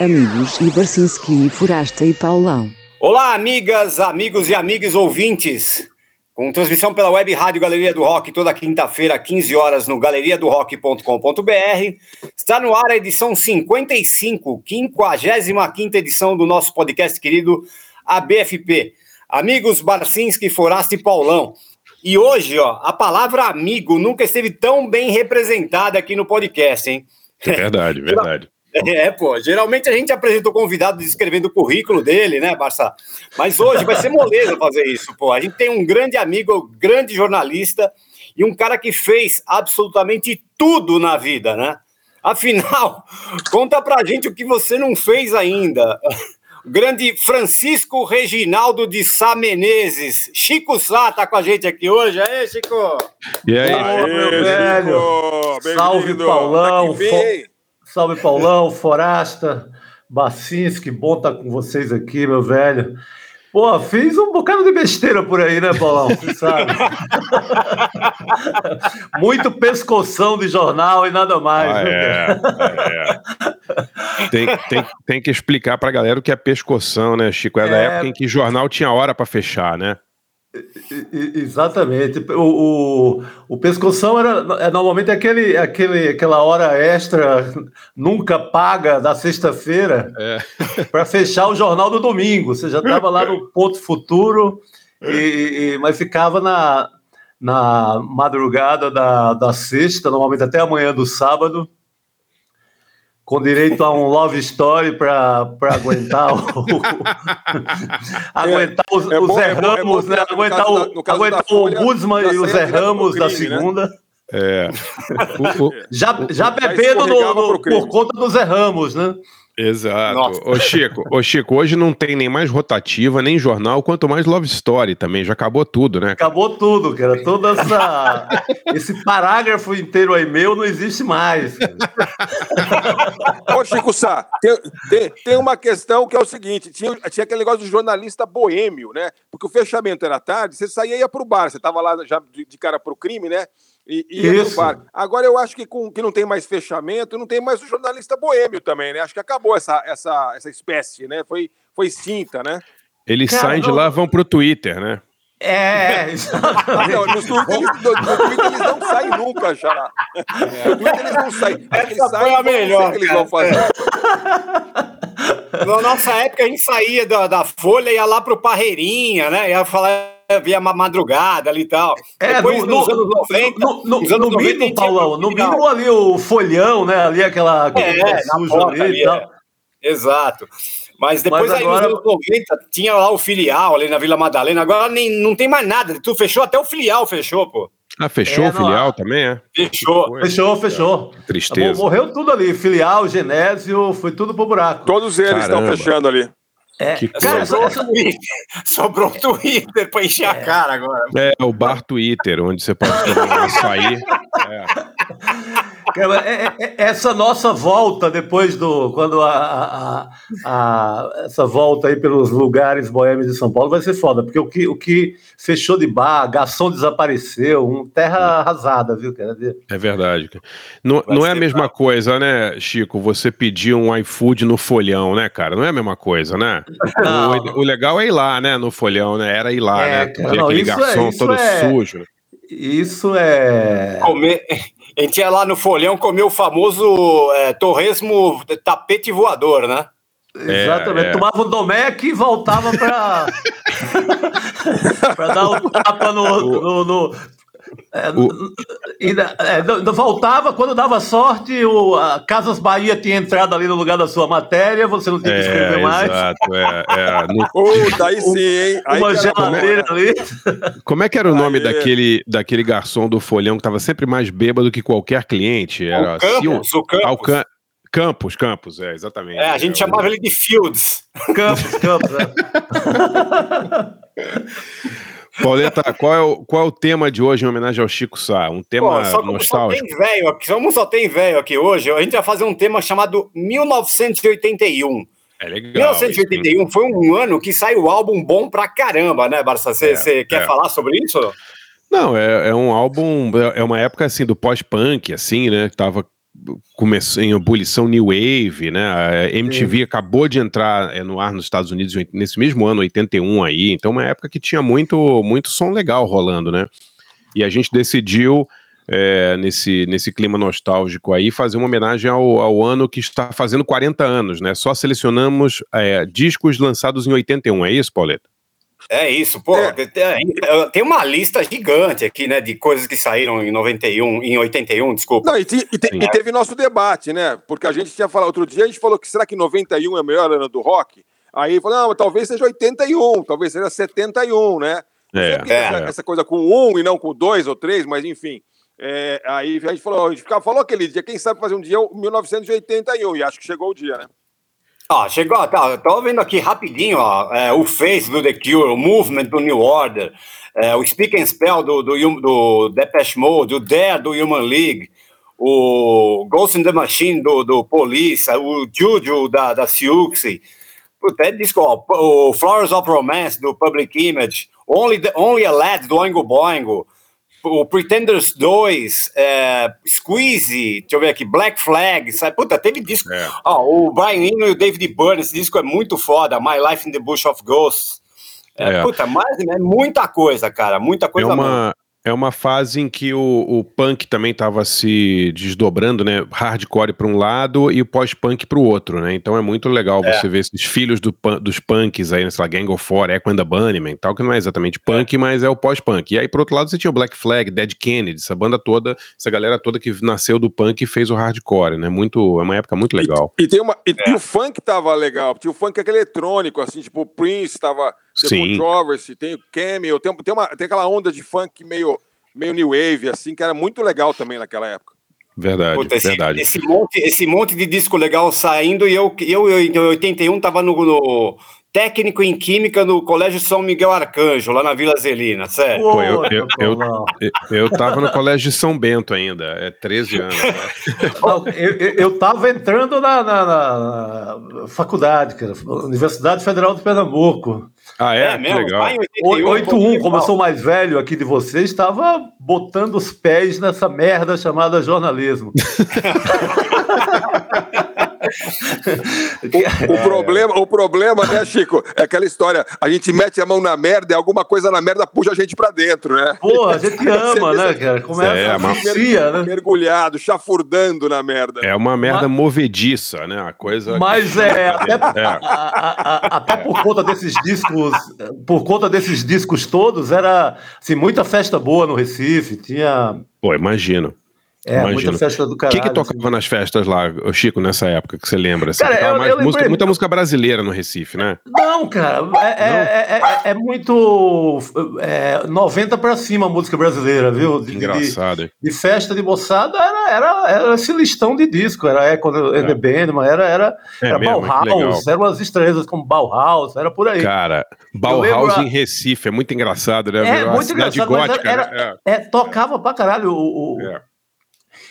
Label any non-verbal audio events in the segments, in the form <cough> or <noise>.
amigos e Barcinski, Forasta e Paulão. Olá, amigas, amigos e amigas ouvintes. Com transmissão pela web Rádio Galeria do Rock toda quinta-feira, 15 horas, no galeriadorock.com.br. Está no ar a edição 55, 55 edição do nosso podcast querido ABFP. Amigos Barcinski, Forasta e Paulão. E hoje, ó, a palavra amigo nunca esteve tão bem representada aqui no podcast, hein? É verdade, <laughs> verdade. É, pô, geralmente a gente apresenta o convidado descrevendo o currículo dele, né, Barça? Mas hoje vai ser moleza fazer isso, pô. A gente tem um grande amigo, grande jornalista e um cara que fez absolutamente tudo na vida, né? Afinal, <laughs> conta pra gente o que você não fez ainda. O grande Francisco Reginaldo de Sá Menezes. Chico Sá tá com a gente aqui hoje. Aê, Chico! E aí, Aê, meu velho? Salve, Paulão! Tá. Salve, Paulão, Forasta, Bacinski, bom estar com vocês aqui, meu velho. Pô, fiz um bocado de besteira por aí, né, Paulão? Você sabe. <laughs> Muito pescoção de jornal e nada mais. Ah, né, é, é. Tem, tem, tem que explicar pra galera o que é pescoção, né, Chico? É, da É. época em que jornal tinha hora pra fechar, né? Exatamente. O, o, o pescoção era é, normalmente aquele, aquele, aquela hora extra nunca paga da sexta-feira É. <laughs> para fechar o jornal do domingo. Você já estava lá no ponto futuro, e, e- mas ficava na, na madrugada da, da sexta, normalmente até amanhã do sábado, com direito a um love story para aguentar o, <laughs> <laughs> aguentar os, é os bom- Zé é bom- é Ramos, bom né? aguentar, caso o, da- aguentar Folha, o Guzman e o Zé Ramos pro da crime, né? segunda. É. <laughs> O- o- Já, já bebendo no- no- crime. por conta do Zé Ramos, né? Exato. Nossa. Ô, Chico, ô, Chico, hoje não tem nem mais rotativa, nem jornal, quanto mais Love Story também. Já acabou tudo, né? Acabou tudo, cara. Toda essa. <laughs> esse parágrafo inteiro aí meu não existe mais. <laughs> Ô, Chico Sá, tem, tem, tem uma questão que é o seguinte: tinha, tinha aquele negócio do jornalista boêmio, né? Porque o fechamento era tarde, você saía e ia pro bar. Você tava lá já de, de cara pro crime, né? E e. Agora eu acho que, com, que não tem mais fechamento, não tem mais o jornalista boêmio também, né? Acho que acabou essa, essa, essa espécie, né? Foi, foi extinta, né? Eles Cara, saem de não- lá vão pro Twitter, né? É, <laughs> exatamente. Não, no Twitter, eles, no, no Twitter eles não saem nunca, já. No Twitter eles não saem. Eles Essa saem foi a melhor, o que eles vão fazer. <laughs> Na nossa época, a gente saía da, da Folha e ia lá pro Parreirinha, né? Ia falar, <laughs> via uma madrugada ali e tal. É, Depois, no, nos no, anos 90, no, no, nos anos no 90, a mínimo, Paulão, no mínimo ali o folhão, né? Ali aquela, É, porta ali ali, e tal. é. Exato. Mas depois Mas aí agora- nos anos 90 tinha lá o filial ali na Vila Madalena. Agora nem, não tem mais nada. Tu fechou até o filial, fechou, pô. Ah, fechou É, o não, filial ah. também, é? Fechou. Fechou, fechou. Tristeza. Morreu tudo ali. Filial, Genésio, foi tudo pro buraco. Todos eles estão Caramba. fechando ali. É, Que cara, coisa. Sobrou o Twitter. Sobrou <laughs> o Twitter pra encher a cara agora. É, o bar Twitter, onde você pode um açaí. É. <laughs> É- é- é- essa nossa volta depois do. Quando a, a- a- essa volta aí pelos lugares boêmios de São Paulo vai ser foda, porque o que, o que fechou de bar, garçom desapareceu, um terra arrasada, viu? Quer dizer, É verdade. cara. Não, Vai não é a mesma coisa, né, Chico? Você pedir um iFood no folhão, né, cara? Não é a mesma coisa, né? O, o legal é ir lá, né, no folhão, né? Era ir lá, É, né? cara, não, aquele é- garçom isso todo é- sujo. Isso é. Comer. A gente ia lá no folhão comer o famoso é, torresmo tapete voador, né? Exatamente. é. Tomava um Domec e voltava para <laughs> <laughs> para dar o tapa no. no- no- é, O- ainda- é, voltava quando dava sorte, o a Casas Bahia tinha entrado ali no lugar da sua matéria, você não tinha que escrever É, mais. exato. É, é. No- <laughs> Puta, aí sim, hein? Aí Uma geladeira né? ali. como é que era o nome daquele, daquele garçom do folhão que tava sempre mais bêbado que qualquer cliente? Era o Campos, o Campos. O Cam- Campos, Campos, é, exatamente. É, a gente É, chamava ele de Fields. Campos, Campos. é. <laughs> Pauleta, qual é, o, qual é o tema de hoje em homenagem ao Chico Sá? Um tema Pô, só, como só nostálgico? tem velho aqui, como só tem velho aqui hoje, a gente vai fazer um tema chamado 1981. É legal. 1981 foi um ano que saiu o álbum bom pra caramba, né, Barça? Você É, quer é. falar sobre isso? Não, é, é um álbum, é- uma época assim do pós-punk, assim, né? Que tava começou em ebulição New Wave, né? A MTV Sim. acabou de entrar é, no ar nos Estados Unidos nesse mesmo ano, 81 aí, então uma época que tinha muito, muito som legal rolando, né? E a gente decidiu é, nesse, nesse clima nostálgico aí, fazer uma homenagem ao, ao, ano que está fazendo 40 anos, né? Só selecionamos é, discos lançados em 81, é isso, Pauleta? É isso, pô. É. Tem uma lista gigante aqui, né, de coisas que saíram em 91, em 81, desculpa. Não, e, te, e, te, e, teve nosso debate, né? Porque a gente tinha falado outro dia, a gente falou que será que 91 é o melhor ano do rock? Aí falou, não, talvez seja 81, talvez seja 71, né? É, é. Essa, essa, coisa com um e não com dois ou três, mas enfim. É, aí a gente falou, a gente falou aquele dia, quem sabe fazer um dia 1981, e acho que chegou o dia, né? Ah, chegou, tá, tô vendo aqui rapidinho, ó, é, o Face do The Cure, o Movement do New Order, é, o Speak and Spell do, do, do Depeche Mode, o Dare do Human League, o Ghost in the Machine do, do Police, o Juju da, da Siouxsie, Puta, é disco, o Flowers of Romance do Public Image, Only, the, Only a Lad do Oingo Boingo, o Pretenders 2, é, Squeezy, deixa eu ver aqui, Black Flag, sabe? Puta, teve disco. É. Ó, o Brian Eno e o David Byrne, esse disco é muito foda. My Life in the Bush of Ghosts. É, é. Puta, mas é muita coisa, cara, muita coisa. É uma, é uma fase em que o, o punk também estava se desdobrando, né? Hardcore para um lado e o pós-punk para o outro, né? Então é muito legal é. você ver esses filhos do, dos punks aí, sei lá, Gang of Four, Echo and the Bunnymen tal, que não é exatamente punk, é. mas é o pós-punk. E aí, por outro lado, você tinha o Black Flag, Dead Kennedy, essa banda toda, essa galera toda que nasceu do punk e fez o hardcore, né? Muito, é uma época muito legal. E, e tem uma, e, é. e, o funk tava legal, tinha o funk aquele eletrônico, assim, tipo o Prince tava The Sim. Controversy, tem o Cameo, tem, tem, uma, tem aquela onda de funk meio, meio new wave, assim, que era muito legal também naquela época. Verdade, Puta, esse, verdade. Esse monte, esse monte de disco legal saindo e eu, eu, eu em 81 tava no, no técnico em química no Colégio São Miguel Arcanjo, lá na Vila Zelina, sério. Pô, eu, eu, eu, eu, tava no Colégio São Bento ainda, é 13 anos. <laughs> Não, eu, eu tava entrando na, na, na, faculdade, cara, Universidade Federal de Pernambuco. Ah, é? é mesmo? legal. 81, como eu sou mais velho aqui de vocês, estava botando os pés nessa merda chamada jornalismo. <laughs> o, o, <laughs> problema, o problema, né, Chico, é aquela história. A gente mete a mão na merda e alguma coisa na merda puxa a gente pra dentro, né? Pô, a <laughs> gente ama, né, cara? Começa é, a mercia, né? Mergulhado, chafurdando na merda. É uma merda Mas... movediça, né? A coisa. Mas é, até, é. A, a, a, até por conta desses discos, por conta desses discos todos, era assim, muita festa boa no Recife. Tinha. Pô, imagino. É, Imagino. muita festa do caralho. O que, que tocava assim. nas festas lá, Chico, nessa época que você lembra? Assim, cara, eu, mais eu música, muita música brasileira no Recife, né? Não, cara, é, é Não? É, é, é, muito é, 90 para cima a música brasileira, viu? De, Engraçado. De, de, festa de moçada era, era, era esse listão de disco, era Echo é. The Bandman, era, era, era mesmo, Bauhaus, eram as estrelas como Bauhaus, era por aí. Cara, Bauhaus em Recife, é muito engraçado, né? É, muito engraçado, gótica, era, né? é. tocava pra caralho o, o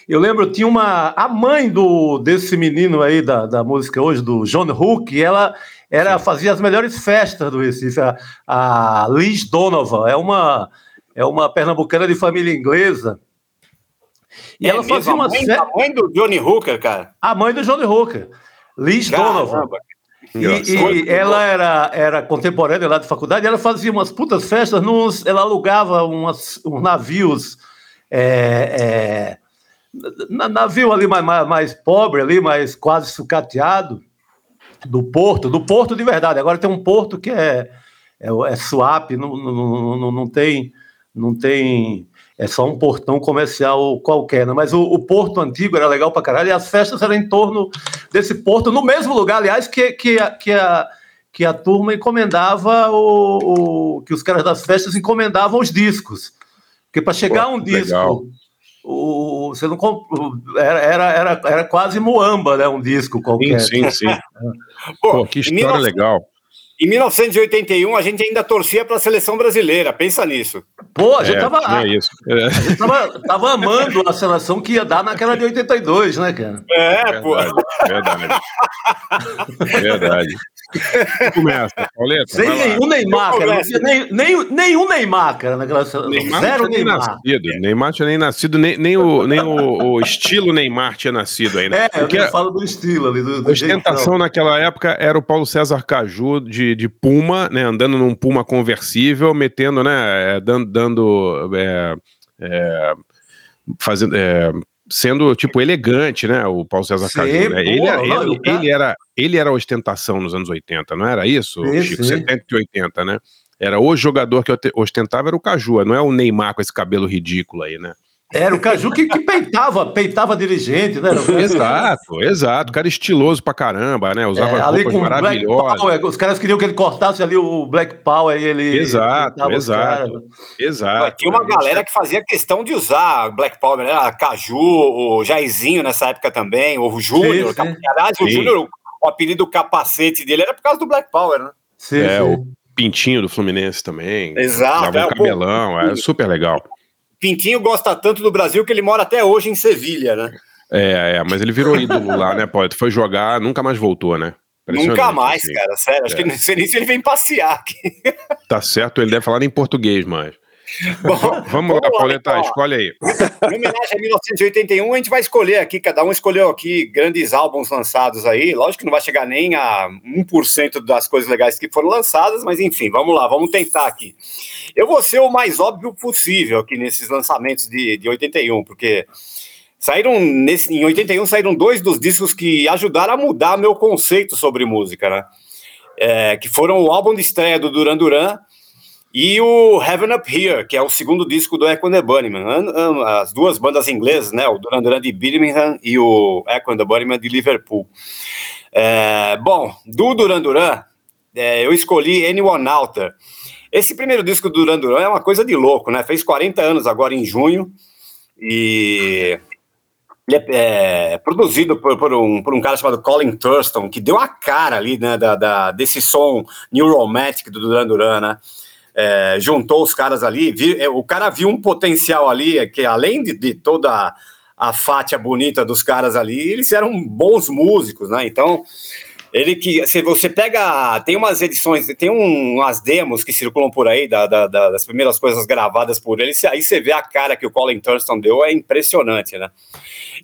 eu lembro, tinha uma. A mãe do desse menino aí da, da música hoje, do John Hook, ela era, fazia as melhores festas do Recife. A, a Liz Donovan é uma, é uma pernambucana de família inglesa. E é ela fazia uma mãe, A mãe do Johnny Hooker, cara. A mãe do Johnny Hooker. Liz Caramba. Donovan. E, e, ela era, era contemporânea lá de faculdade, ela fazia umas putas festas, nos, ela alugava umas, uns navios é, é, navio ali mais, mais, mais, pobre, ali, mais quase sucateado, do porto, do porto de verdade. Agora tem um porto que é, é, é swap, não, não, não, não, tem, não tem. É só um portão comercial qualquer, né? mas o, o, porto antigo era legal pra caralho, e as festas eram em torno desse porto, no mesmo lugar, aliás, que, que, a, que, a, que a turma encomendava, o, o que os caras das festas encomendavam os discos. Porque para chegar Pô, um disco legal o, você não era, era, era, era quase Moamba, né? Um disco qualquer. Sim, sim, sim. <laughs> Pô, Pô, que história 19... legal. Em 1981, a gente ainda torcia para a seleção brasileira, pensa nisso. Pô, a gente, é, tava, é isso. É. A gente tava, tava, amando a seleção que ia dar naquela de 82, né, cara? É, pô. Verdade. Verdade. <laughs> Começa, Pauleta. Sem nenhum Neymar, cara. Nem, nem, nenhum Neymar, cara, naquela Neymar Zero Neymar. Nascido. É. Neymar tinha nem nascido, nem, nem, o, nem o, o, estilo Neymar tinha nascido ainda. É, Porque eu falo do estilo ali. Do, do a ostentação naquela época era o Paulo César Caju de, de Puma, né? Andando num Puma conversível, metendo, né? É, dando. dando é, é, fazendo. É, sendo tipo elegante, né? O Paulo César Caju. Né? Ele, não, ele, ele, era, ele era ostentação nos anos 80, não era isso? Sim, Chico, sim. 70 e 80, né? Era o jogador que ostentava era o Caju, não é o Neymar com esse cabelo ridículo aí, né? Era o Caju que, que peitava, peitava dirigente, né? <laughs> exato, exato. O cara estiloso pra caramba, né? Usava é, roupas maravilhosas. Power, os caras queriam que ele cortasse ali o Black Power e ele. Exato, exato. Exato. Tinha uma galera que fazia questão de usar Black Power, né? A Caju, o Jairzinho nessa época também, o Júnior. Aliás, o Júnior, o apelido capacete dele era por causa do Black Power, né? Sim, é, sim. o Pintinho do Fluminense também. Exato. Dava um é, cabelão, era super legal. Pintinho gosta tanto do Brasil que ele mora até hoje em Sevilha, né? É, é, mas ele virou ídolo lá, né, Pode Foi jogar, nunca mais voltou, né? Nunca mais, assim. cara, sério. Acho é. que não sei nem se ele vem passear aqui. Tá certo, ele deve falar em português, mas. Bom, vamos, vamos lá, Pauleta, então, escolhe aí. Em homenagem a 1981, a gente vai escolher aqui, cada um escolheu aqui grandes álbuns lançados aí. Lógico que não vai chegar nem a 1% das coisas legais que foram lançadas, mas enfim, vamos lá, vamos tentar aqui. Eu vou ser o mais óbvio possível aqui nesses lançamentos de, de 81, porque saíram nesse, em 81 saíram dois dos discos que ajudaram a mudar meu conceito sobre música, né? É, que foram o álbum de estreia do Duran Duran e o Heaven Up Here, que é o segundo disco do Echo and the Bunnymen, as duas bandas inglesas, né, o Duran Duran de Birmingham e o Echo and the Bunnymen de Liverpool. É, bom, do Duran Duran, é, eu escolhi Anyone Alter. Esse primeiro disco do Duran Duran é uma coisa de louco, né? Fez 40 anos agora em junho e é, é produzido por, por, um, por um cara chamado Colin Thurston, que deu a cara ali, né, da, da desse som New Romantic do Duran Duran, né? É, juntou os caras ali, vi, é, o cara viu um potencial ali, é que além de, de toda a fátia bonita dos caras ali, eles eram bons músicos, né? Então, ele que se você pega, tem umas edições, tem um, umas demos que circulam por aí da, da, da, das primeiras coisas gravadas por ele, aí você vê a cara que o Colin Thurston deu, é impressionante, né?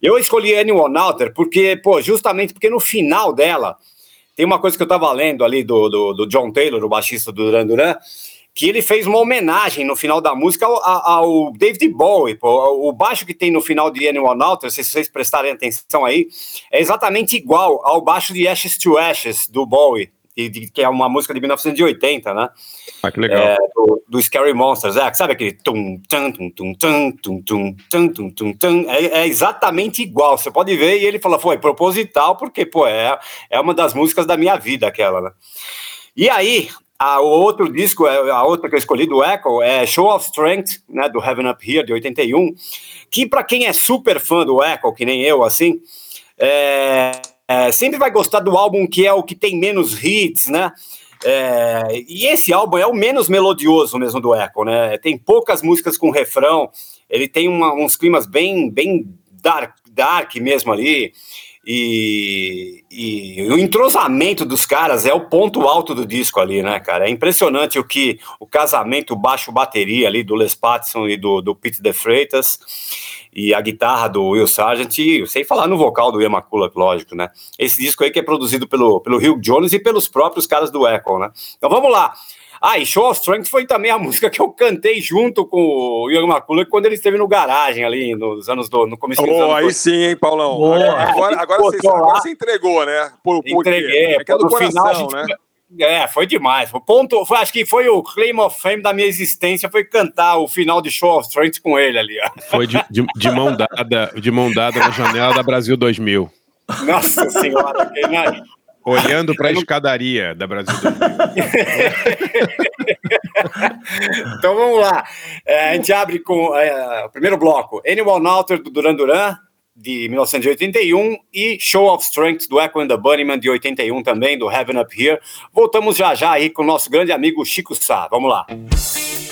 Eu escolhi Anyone Alter porque, pô, justamente porque no final dela tem uma coisa que eu tava lendo ali do, do, do John Taylor, o baixista do Duran Duran, que ele fez uma homenagem no final da música ao, ao David Bowie. Pô. O baixo que tem no final de Anyone Alter, se vocês prestarem atenção aí, é exatamente igual ao baixo de Ashes to Ashes, do Bowie, que é uma música de 1980, né? Ah, que legal. É, do, do, Scary Monsters, é, sabe aquele tum, tum, tum, tum, tum, tum, tum, tum, tum, tum, é, é exatamente igual, você pode ver, e ele falou, foi proposital, porque, pô, é, é uma das músicas da minha vida, aquela, né? E aí, a, o outro disco, é, a outra que eu escolhi do Echo, é Show of Strength, né, do Heaven Up Here, de 81, que para quem é super fã do Echo, que nem eu, assim, é, é, sempre vai gostar do álbum que é o que tem menos hits, né, é, e esse álbum é o menos melodioso mesmo do Echo, né, tem poucas músicas com refrão, ele tem uma, uns climas bem, bem dark, dark mesmo ali, e, e, o entrosamento dos caras é o ponto alto do disco ali, né, cara? É impressionante o que o casamento baixo-bateria ali do Les Pattinson e do, do Pete De Freitas e a guitarra do Will Sargent, e sem falar no vocal do Ian McCulloch, lógico, né? Esse disco aí que é produzido pelo, pelo Hugh Jones e pelos próprios caras do Echo, né? Então vamos lá. Ah, e Show of Strength foi também a <laughs> música que eu cantei junto com o Ian McCulloch quando ele esteve no garagem ali nos anos do no começo dos anos. aí sim, hein, Paulão. Boa. Agora, agora, você, agora você entregou, né? Por, Entreguei. É que é do coração, final, gente, né? É, foi demais. O ponto, foi, acho que foi o claim of fame da minha existência, foi cantar o final de Show of Strength com ele ali. Ó. Foi de, de, de, mão dada, de mão dada na janela da Brasil 2000. Nossa senhora, quem Olhando para a escadaria da Brasil. <laughs> então vamos lá. É, a gente abre com é, o primeiro bloco: Anyone Alter do Duran Duran, de 1981, e Show of Strength do Echo and the Bunnyman, de 81 também, do Heaven Up Here. Voltamos já já aí com o nosso grande amigo Chico Sá. Vamos lá. Música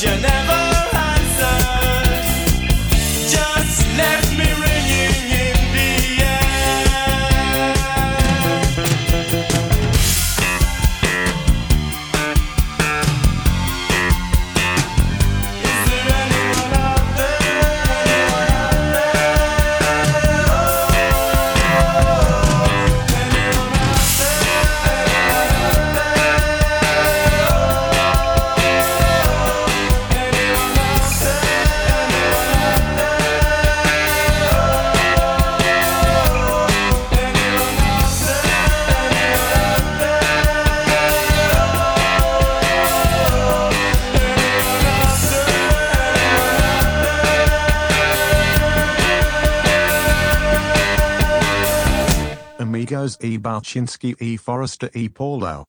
E. Balchinsky E. Forrester E. Paulo.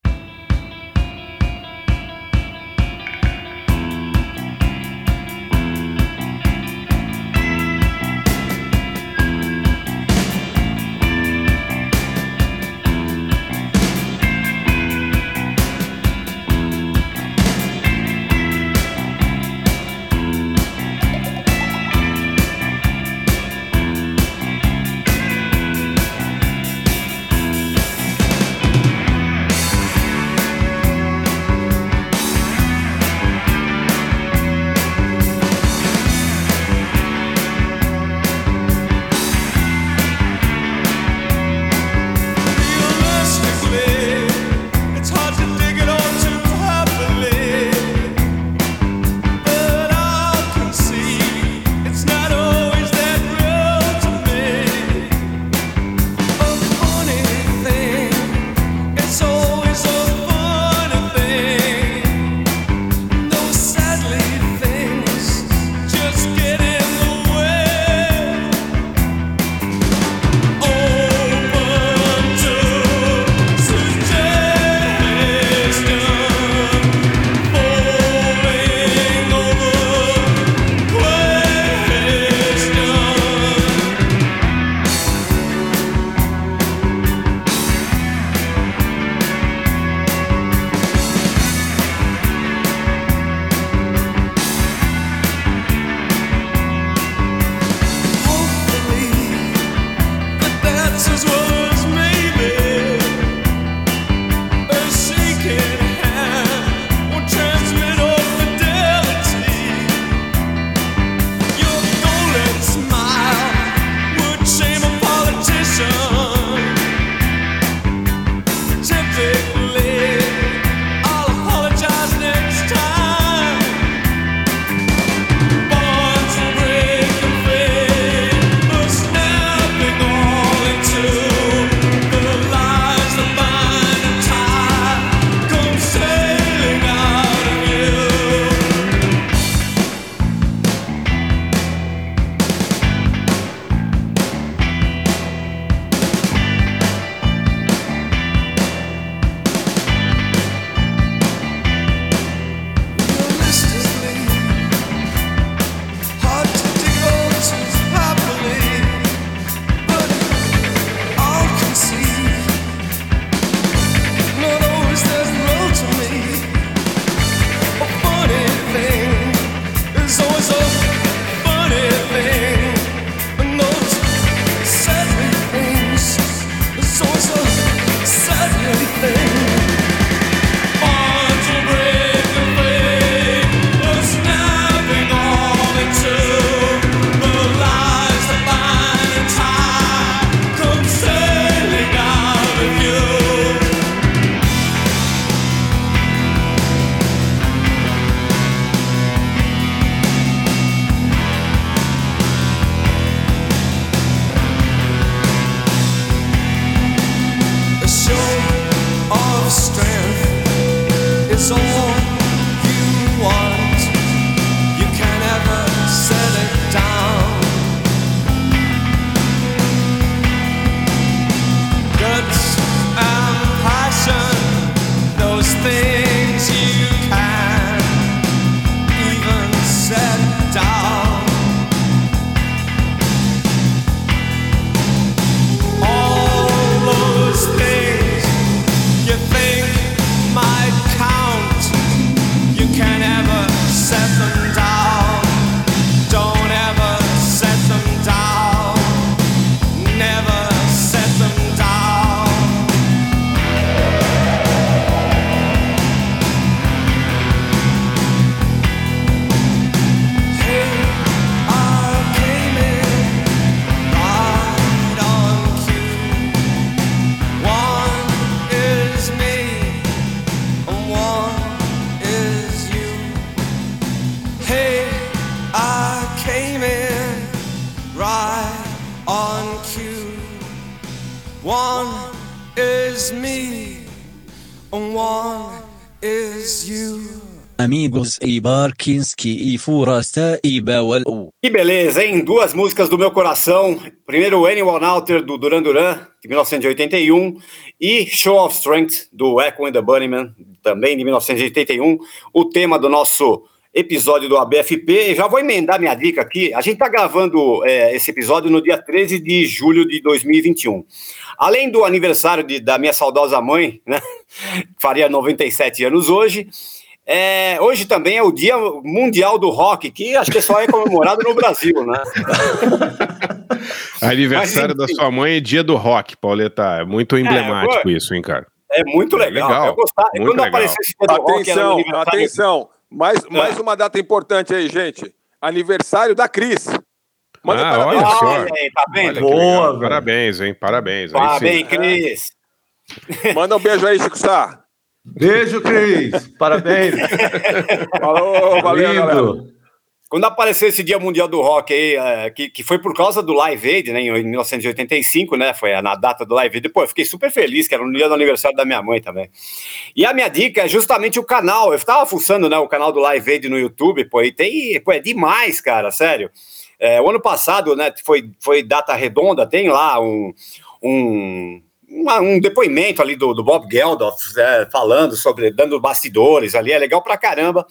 Amigos e Barkinski e Forasta e Bawal. Que beleza, hein? Duas músicas do meu coração. Primeiro, Anyone Alter, do Duran Duran, de 1981, e Show of Strength, do Echo and the Bunnymen, também de 1981. O tema do nosso episódio do ABFP. Já vou emendar minha dica aqui. A gente está gravando é, esse episódio no dia 13 de julho de 2021. Além do aniversário de, da minha saudosa mãe, né? <laughs> Faria 97 anos hoje. É, hoje também é o Dia Mundial do Rock, que acho que só é comemorado no Brasil, né? <laughs> Aniversário Mas, da sua mãe é dia do rock, Pauleta. É muito emblemático é, isso, hein, cara? É muito legal. É legal. Eu gostar, muito quando legal. apareceu esse dia do atenção, rock, atenção. Mais, é. mais uma data importante aí, gente. Aniversário da Cris. Manda ah, parabéns. Olha só. Aí, tá bem? Boa, parabéns, hein? Parabéns. Parabéns, Cris. Manda um beijo aí, Chico Sá. Beijo, Cris. <laughs> Parabéns. Falou, valeu, Lindo. Quando apareceu esse Dia Mundial do Rock aí, é, que, que foi por causa do Live Aid, né, em 1985, né, foi na data do Live Aid, pô, eu fiquei super feliz, que era no dia do aniversário da minha mãe também. E a minha dica é justamente o canal, eu estava fuçando, né, o canal do Live Aid no YouTube, pô, e tem, pô, é demais, cara, sério. É, o ano passado, né, foi, foi data redonda, tem lá um, um uma, um depoimento ali do, do Bob Geldof, é, falando sobre, dando bastidores ali, é legal pra caramba.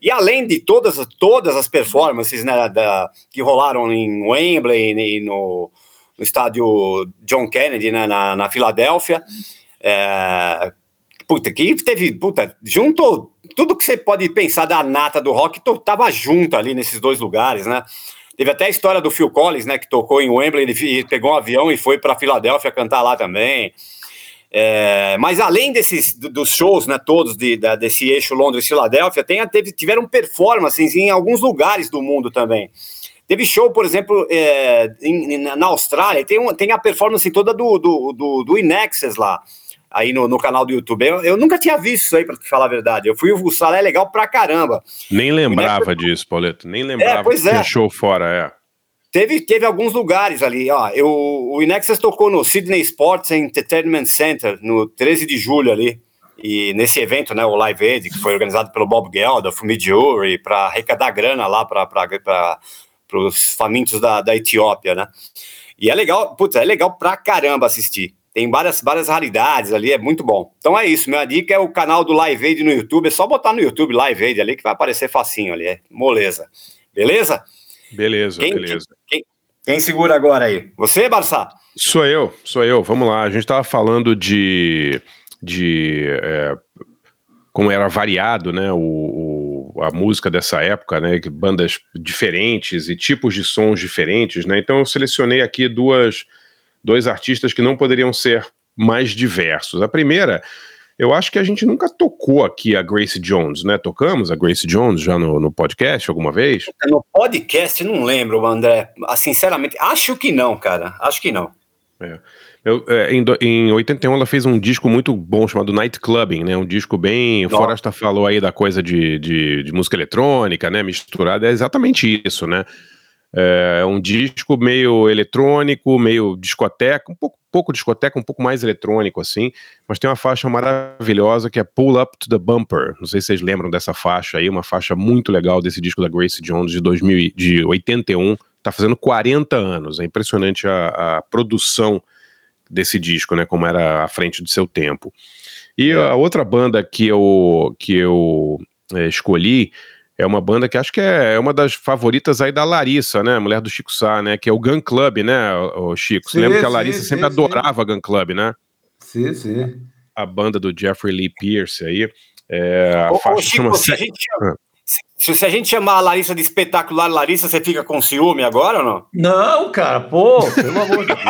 E além de todas, todas as performances né, da, que rolaram em Wembley e no, no estádio John Kennedy, né, na, na Filadélfia, é, puta, que teve, puta, junto tudo que você pode pensar da nata do rock, tava junto ali nesses dois lugares, né? Teve até a história do Phil Collins, né, que tocou em Wembley, ele pegou um avião e foi para Filadélfia cantar lá também. É, mas além desses dos shows, né, todos de, da, desse eixo Londres-Filadélfia, tiveram performances em alguns lugares do mundo também. Teve show, por exemplo, é, em, na Austrália, tem, um, tem a performance toda do, do, do, do Inexes lá aí no, no canal do YouTube. Eu, eu, nunca tinha visto isso aí, para te falar a verdade. Eu fui, o salé é legal pra caramba. Nem lembrava disso, Pauleto. Nem lembrava é, pois que é. show fora, é. Teve, teve alguns lugares ali, ó. Eu, o Inexus tocou no Sydney Sports Entertainment Center no 13 de julho ali. E nesse evento, né, o Live Aid, que foi organizado pelo Bob Geldof, Midjourney, para arrecadar grana lá para os famintos da, da Etiópia, né? E é legal, putz, é legal pra caramba assistir. Tem várias, várias raridades ali, é muito bom. Então é isso, minha dica é o canal do Live Aid no YouTube. É só botar no YouTube Live Aid ali que vai aparecer facinho ali. É moleza. Beleza? Beleza, quem, beleza. Quem, quem, segura agora aí? Você, Barça? Sou eu, sou eu. Vamos lá. A gente estava falando de. de é, como era variado, né? O, o, a música dessa época, né? Bandas diferentes e tipos de sons diferentes, né? Então eu selecionei aqui duas dois artistas que não poderiam ser mais diversos. A primeira, eu acho que a gente nunca tocou aqui a Grace Jones, né? Tocamos a Grace Jones já no, no podcast alguma vez? No podcast, não lembro, André. Ah, sinceramente, acho que não, cara. Acho que não. É. Eu, é, em, em 81 ela fez um disco muito bom chamado Night Clubbing, né? Um disco bem. O Forasta falou aí da coisa de, de, de música eletrônica, né? Misturada. É exatamente isso, né? É um disco meio eletrônico, meio discoteca, um pouco, pouco discoteca, um pouco mais eletrônico assim, mas tem uma faixa maravilhosa que é Pull Up to the Bumper. Não sei se vocês lembram dessa faixa aí, uma faixa muito legal desse disco da Grace Jones de 2000, de 81. Tá fazendo 40 anos. É impressionante a, a produção desse disco, né? Como era à frente do seu tempo. E a outra banda que eu, que eu é, escolhi é uma banda que acho que é, é uma das favoritas aí da Larissa, né? Mulher do Chico Sá, né? Que é o Gun Club, né, o Chico? Você lembra que a Larissa sim, sempre sim, adorava sim. Gun Club, né? Sim, sim. A banda do Jeffrey Lee Pierce aí. É, a ô, faixa Chico, chama... se, a gente ah. Se, se, a gente chamar a Larissa de espetacular Larissa, você fica com ciúme agora ou não? Não, cara, pô, pelo amor de Deus.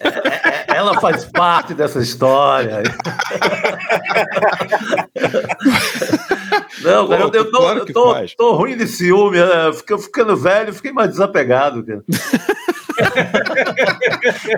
é, é, ela faz parte dessa história. Não, cara, Pô, eu, eu, tô, claro eu tô, tô, ruim de ciúme, é, fico, ficando velho, fiquei mais desapegado, cara.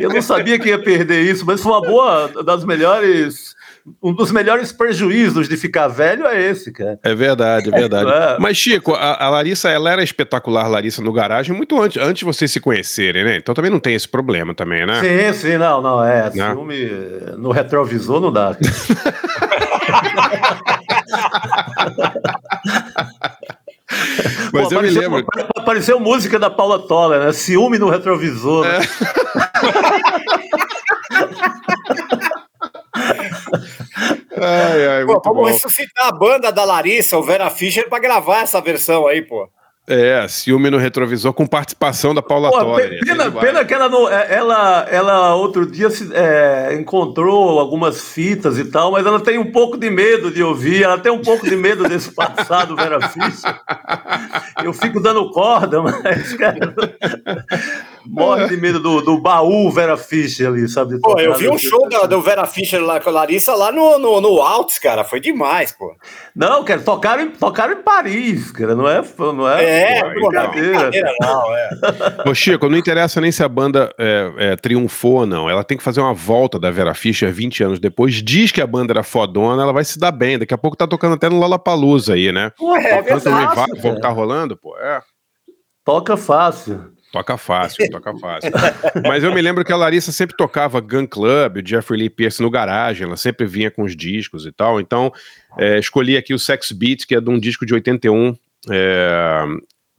eu não sabia que ia perder isso, mas foi uma boa, das melhores um dos melhores prejuízos de ficar velho é esse, cara. É verdade, é verdade. <laughs> É. Mas, Chico, a, a Larissa, ela era espetacular, Larissa, no garagem, muito antes, antes de vocês se conhecerem, né? Então também não tem esse problema também, né? Sim, sim, não, não, é. Não. Filme no retrovisor não dá. <laughs> Mas Pô, eu me lembro. Apareceu música da Paula Toller, né? Ciúme no retrovisor. É. né? <laughs> Ai, ai, Pô, muito vamos bom. ressuscitar a banda da Larissa, o Vera Fischer, pra gravar essa versão aí, pô. É, ciúme no retrovisor com participação da Paula Pô, Toller. pena, pena que ela, não, é- ela, ela outro dia se, é, encontrou algumas fitas e tal, mas ela tem um pouco de medo de ouvir, ela tem um pouco de medo desse passado Vera Fischer. Eu fico dando corda, mas, cara, morre de medo do, do baú Vera Fischer ali, sabe? Pô, eu vi um show da- do Vera Fischer lá com a Larissa lá no, no, no Altos, cara. Foi demais, pô. Não, cara, tocaram, em- tocaram em Paris, cara, não é, não é, É, pô, pô, não, brincadeira. brincadeira não, é. Ô, Chico, não interessa nem se a banda é, é, triunfou ou não. Ela tem que fazer uma volta da Vera Fischer 20 anos depois. Diz que a banda era fodona, ela vai se dar bem. Daqui a pouco tá tocando até no Lollapalooza aí, né? Pô, é verdade, Revival, cara. tá rolando, pô. É. Toca fácil. Toca fácil, toca fácil. Mas eu me lembro que a Larissa sempre tocava Gun Club, o Jeffrey Lee Pierce no garagem, ela sempre vinha com os discos e tal. Então, é, escolhi aqui o Sex Beat, que é de um disco de 81, é,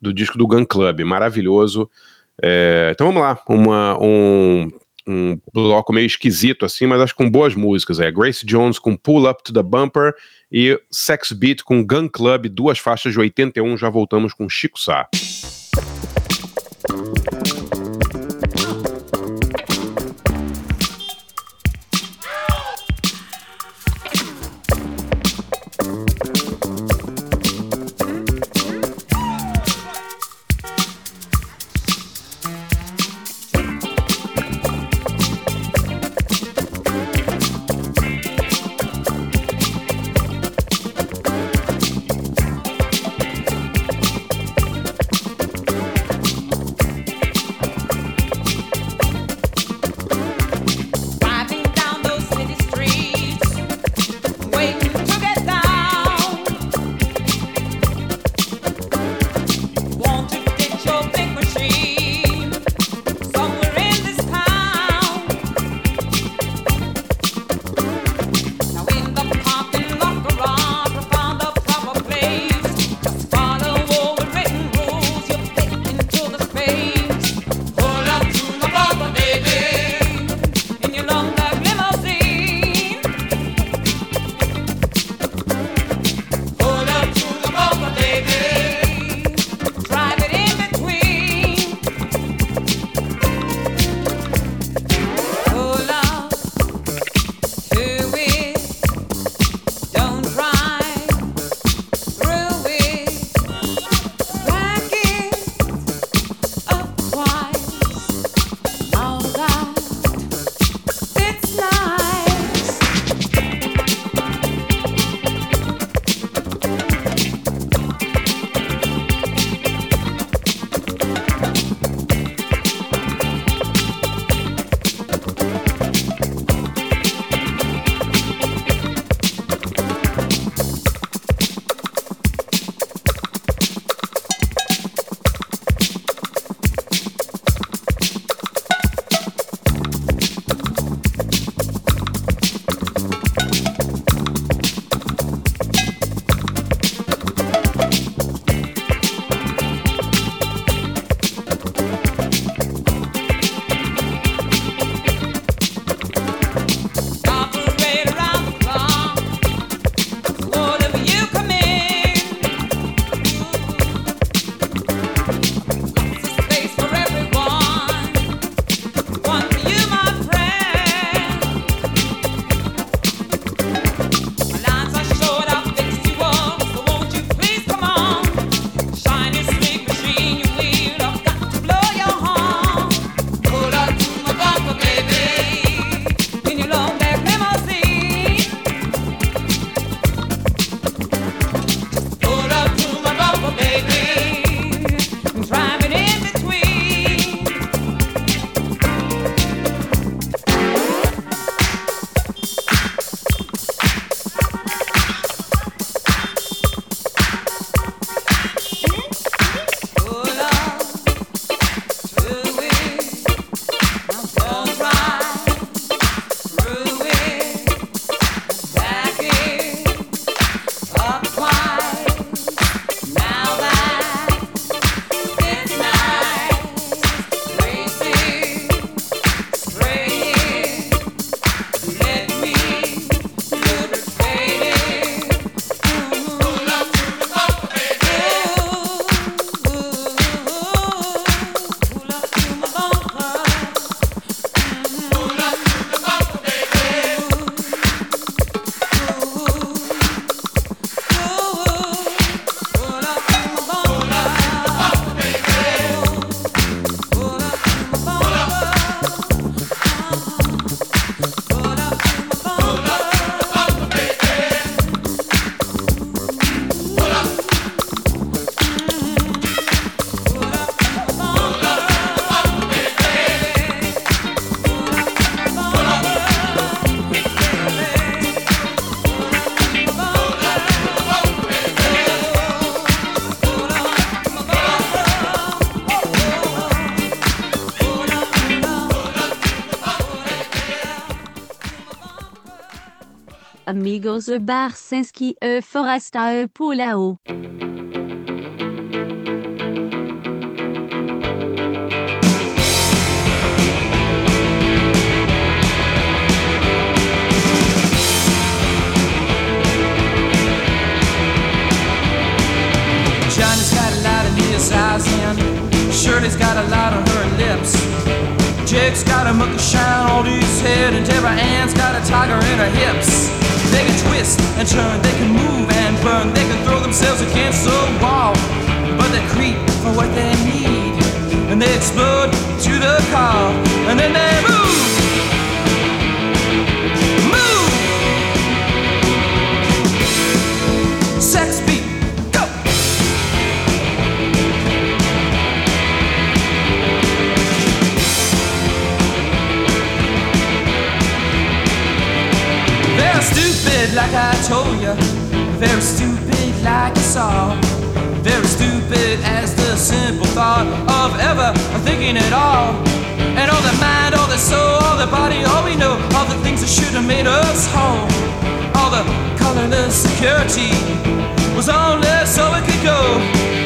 do disco do Gun Club, maravilhoso. É, então vamos lá, uma, um, um bloco meio esquisito assim, mas acho com boas músicas. É Grace Jones com Pull Up to the Bumper e Sex Beat com Gun Club, duas faixas de 81. Já voltamos com Chico Sá. Amigos e Barsinski e e a lot of his eyes in. Shirley's got a lot on her lips. Jake's got a monkey shine on his head, and Deborah Ann's got a tiger in her hips. They can twist and turn, they can move and burn, they can throw themselves against the wall. But they creep for what they need, and they explode to the call, and then they move. I told you. Very stupid, like you saw. Very stupid as the simple thought of ever thinking at all. And all the mind, all the soul, all the body, all we know, all the things that should have made us whole. All the colorless security was only so it could go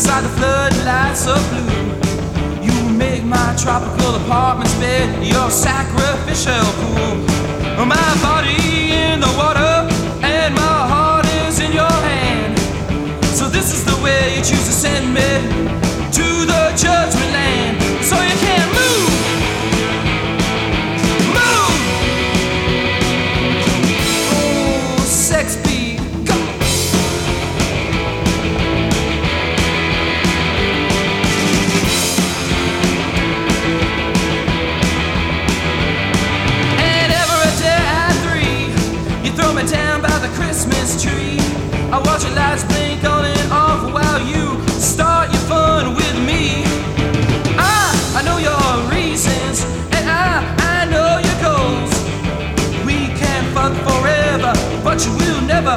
inside the floodlights of blue. You make my tropical apartment's bed your sacrificial pool. My body in the water and my heart is in your hand. So this is the way you choose to send me to the judgment land.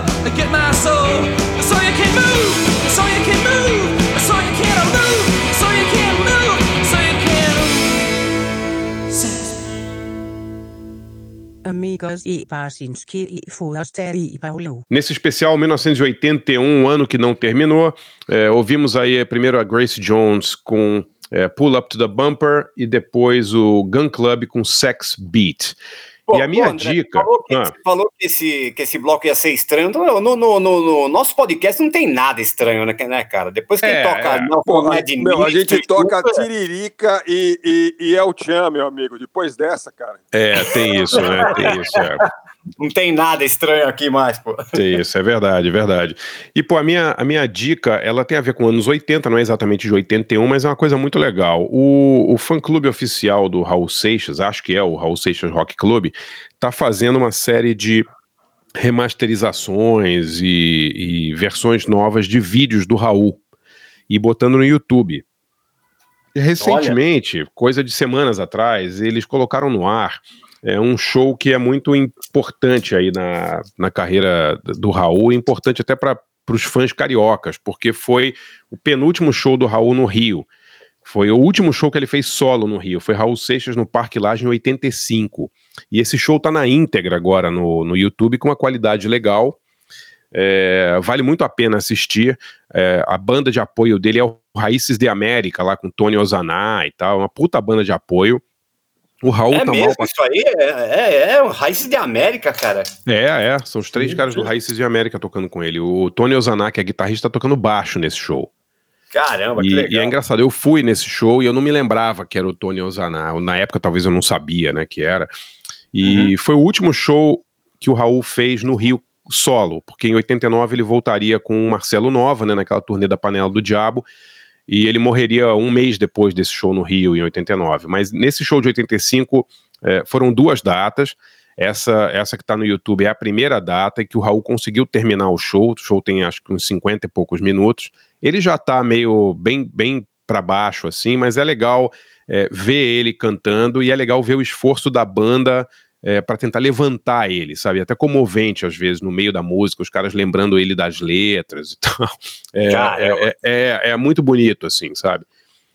Never get my soul. So you can move, so you can move, so you can move, so you can move, so you can. Amigos e Barsinski e Forasta e Paulo. Nesse especial 1981, um ano que não terminou, é, ouvimos aí eh, primeiro a Grace Jones com é, Pull Up to the Bumper e depois o Gun Club com Sex Beat. Pô, e a minha pô, André, dica. Falou que, Ah. você falou que esse, que esse bloco ia ser estranho. No, no, no- no- no nosso podcast não tem nada estranho, né, né, cara? Depois que É, toca. é. Não, Pô, a, meu, a gente toca desculpa, Tiririca e, e, e El Chan, meu amigo. Depois dessa, cara. É, tem isso, né? Tem isso, é. Não tem nada estranho aqui mais, pô. Isso, é verdade, é verdade. E, pô, a minha, a minha dica, ela tem a ver com anos 80, não é exatamente de 81, mas é uma coisa muito legal. O, o fã-clube oficial do Raul Seixas, acho que é o Raul Seixas Rock Club, tá fazendo uma série de remasterizações e, e versões novas de vídeos do Raul e botando no YouTube. E recentemente, coisa de semanas atrás, eles colocaram no ar é um show que é muito importante aí na, na carreira do Raul, importante até para os fãs cariocas, porque foi o penúltimo show do Raul no Rio. Foi o último show que ele fez solo no Rio. Foi Raul Seixas no Parque Lage em 85. E esse show tá na íntegra agora no, no YouTube com uma qualidade legal. É, vale muito a pena assistir. É, a banda de apoio dele é o Raízes de América, lá com Tony Ozaná e tal. Uma puta banda de apoio. O Raul É tá mal mesmo, pra isso aí é, é, é o Raiz de América, cara. é, é, são os três caras do Raízes de América tocando com ele. O Tony Ozaná, que é guitarrista, tá tocando baixo nesse show. Caramba, que E, legal. e é engraçado, eu fui nesse show e eu não me lembrava que era o Tony Ozaná. Na época, talvez eu não sabia, né, que era. E Uhum. foi o último show que o Raul fez no Rio solo, porque em 89 ele voltaria com o Marcelo Nova, né, naquela turnê da Panela do Diabo, e ele morreria um mês depois desse show no Rio, em 89. Mas nesse show de 85, eh, foram duas datas. Essa, essa que tá no YouTube é a primeira data que o Raul conseguiu terminar o show. O show tem acho que uns 50 e poucos minutos. Ele já tá meio bem, bem para baixo, assim, mas é legal é, ver ele cantando e é legal ver o esforço da banda é, para tentar levantar ele, sabe? Até comovente, às vezes, no meio da música, os caras lembrando ele das letras e <laughs> tal. É, é, é, é, muito bonito, assim, sabe?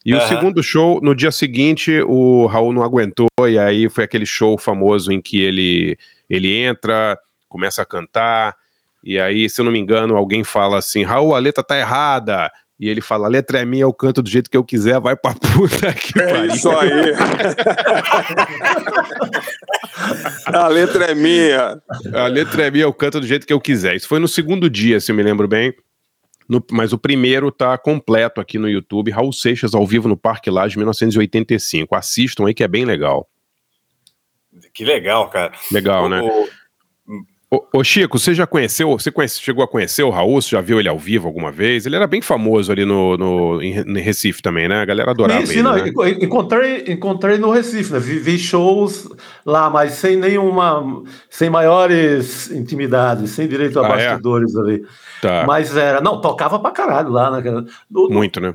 E uhum. o segundo show, no dia seguinte, o Raul não aguentou, e aí foi aquele show famoso em que ele, ele entra, começa a cantar, e aí, se eu não me engano, alguém fala assim: Raul, a letra tá errada. E ele fala: a letra é minha, eu canto do jeito que eu quiser, vai pra puta <laughs> que É isso aí. a letra é minha. A letra é minha, eu canto do jeito que eu quiser. Isso foi no segundo dia, se eu me lembro bem. No, mas o primeiro tá completo aqui no YouTube. Raul Seixas ao vivo no Parque Laje 1985. Assistam aí que é bem legal. Que legal, cara. Legal, o, né? Ô, ô, Chico, você já conheceu, você conhece, chegou a conhecer o Raul? Você já viu ele ao vivo alguma vez? Ele era bem famoso ali no, no em, em Recife também, né? A galera adorava sim, ele. Não, né? encontrei, encontrei no Recife, né? Vi, vi, shows lá, mas sem nenhuma, sem maiores intimidades, sem direito a ah, bastidores é? ali. Tá. Mas era, não, tocava pra caralho lá, né? No, Muito, né?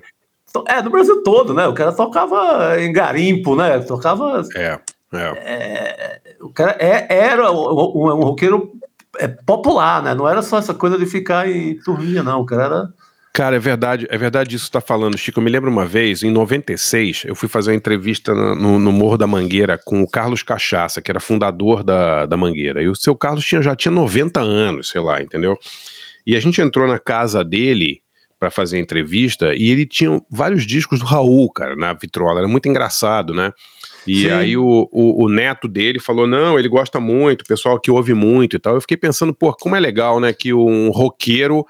É, no Brasil todo, né? O cara tocava em garimpo, né? Tocava. É. É. É, o cara é, era um, um, um roqueiro é, popular, né? Não era só essa coisa de ficar em turminha, não. O cara era. Cara, é verdade, é verdade isso que tá falando, Chico. Eu me lembro uma vez, em 96, eu fui fazer uma entrevista no, no Morro da Mangueira com o Carlos Cachaça, que era fundador da, da Mangueira. E o seu Carlos tinha, já tinha 90 anos, sei lá, entendeu? E a gente entrou na casa dele para fazer a entrevista e ele tinha vários discos do Raul, cara, na vitrola. Era muito engraçado, né? E Sim. aí o, o, o, neto dele falou: não, ele gosta muito, o pessoal que ouve muito e tal. Eu fiquei pensando, pô, como é legal, né? Que um roqueiro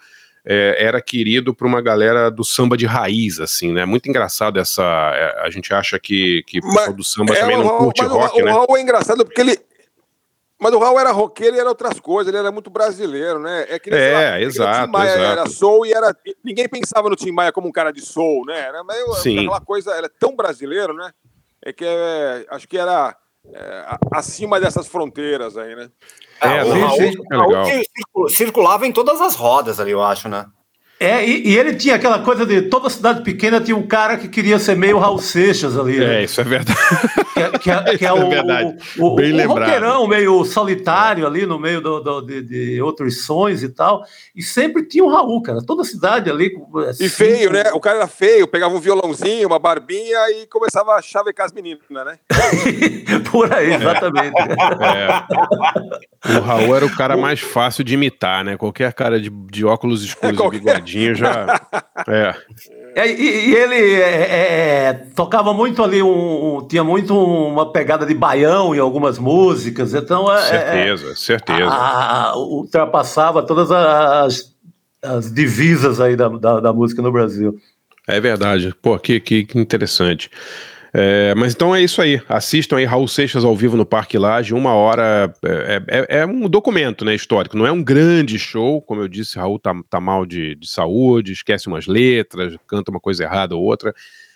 é, era querido por uma galera do samba de raiz, assim, né? Muito engraçado essa. É, a gente acha que, que o pessoal do samba é, também não curte rock, o, né? O Raul é engraçado porque ele. Mas o Raul era roqueiro e era outras coisas, ele era muito brasileiro, né? É, que nem, é lá, exato. O Tim Maia exato. era soul e era. Ninguém pensava no Tim Maia como um cara de soul, né? Era meio Sim. aquela coisa, era tão brasileiro, né? É que é, acho que era é, acima dessas fronteiras aí, né? É, o Raul, Raul circulava em todas as rodas ali, eu acho, né? É, e, e, ele tinha aquela coisa de toda cidade pequena tinha um cara que queria ser meio Raul Seixas ali. Né? É, isso é verdade. Que, é, que é, <laughs> que é, o, verdade. o, o, Bem o lembrado. roqueirão meio solitário ali no meio do, do, de, de, outros sons e tal. E sempre tinha um Raul, cara. Toda cidade ali. Assim, e feio, né? O cara era feio, pegava um violãozinho, uma barbinha e começava a chavecar as meninas, né? <laughs> Por aí, exatamente. É. O Raul era o cara mais fácil de imitar, né? Qualquer cara de, de óculos escuros <laughs> e bigodinho já. É. É, e, e, ele é, é, tocava muito ali, um, um, tinha muito uma pegada de baião em algumas músicas, então é, certeza, certeza. A, a, ultrapassava todas as, as divisas aí da, da, da, música no Brasil. É verdade, pô, que, que, que interessante. É, mas então é isso aí. Assistam aí Raul Seixas ao vivo no Parque Laje, uma hora. É, é, é, um documento né, histórico, não é um grande show. Como eu disse, Raul tá, tá mal de, de saúde, esquece umas letras, canta uma coisa errada ou outra.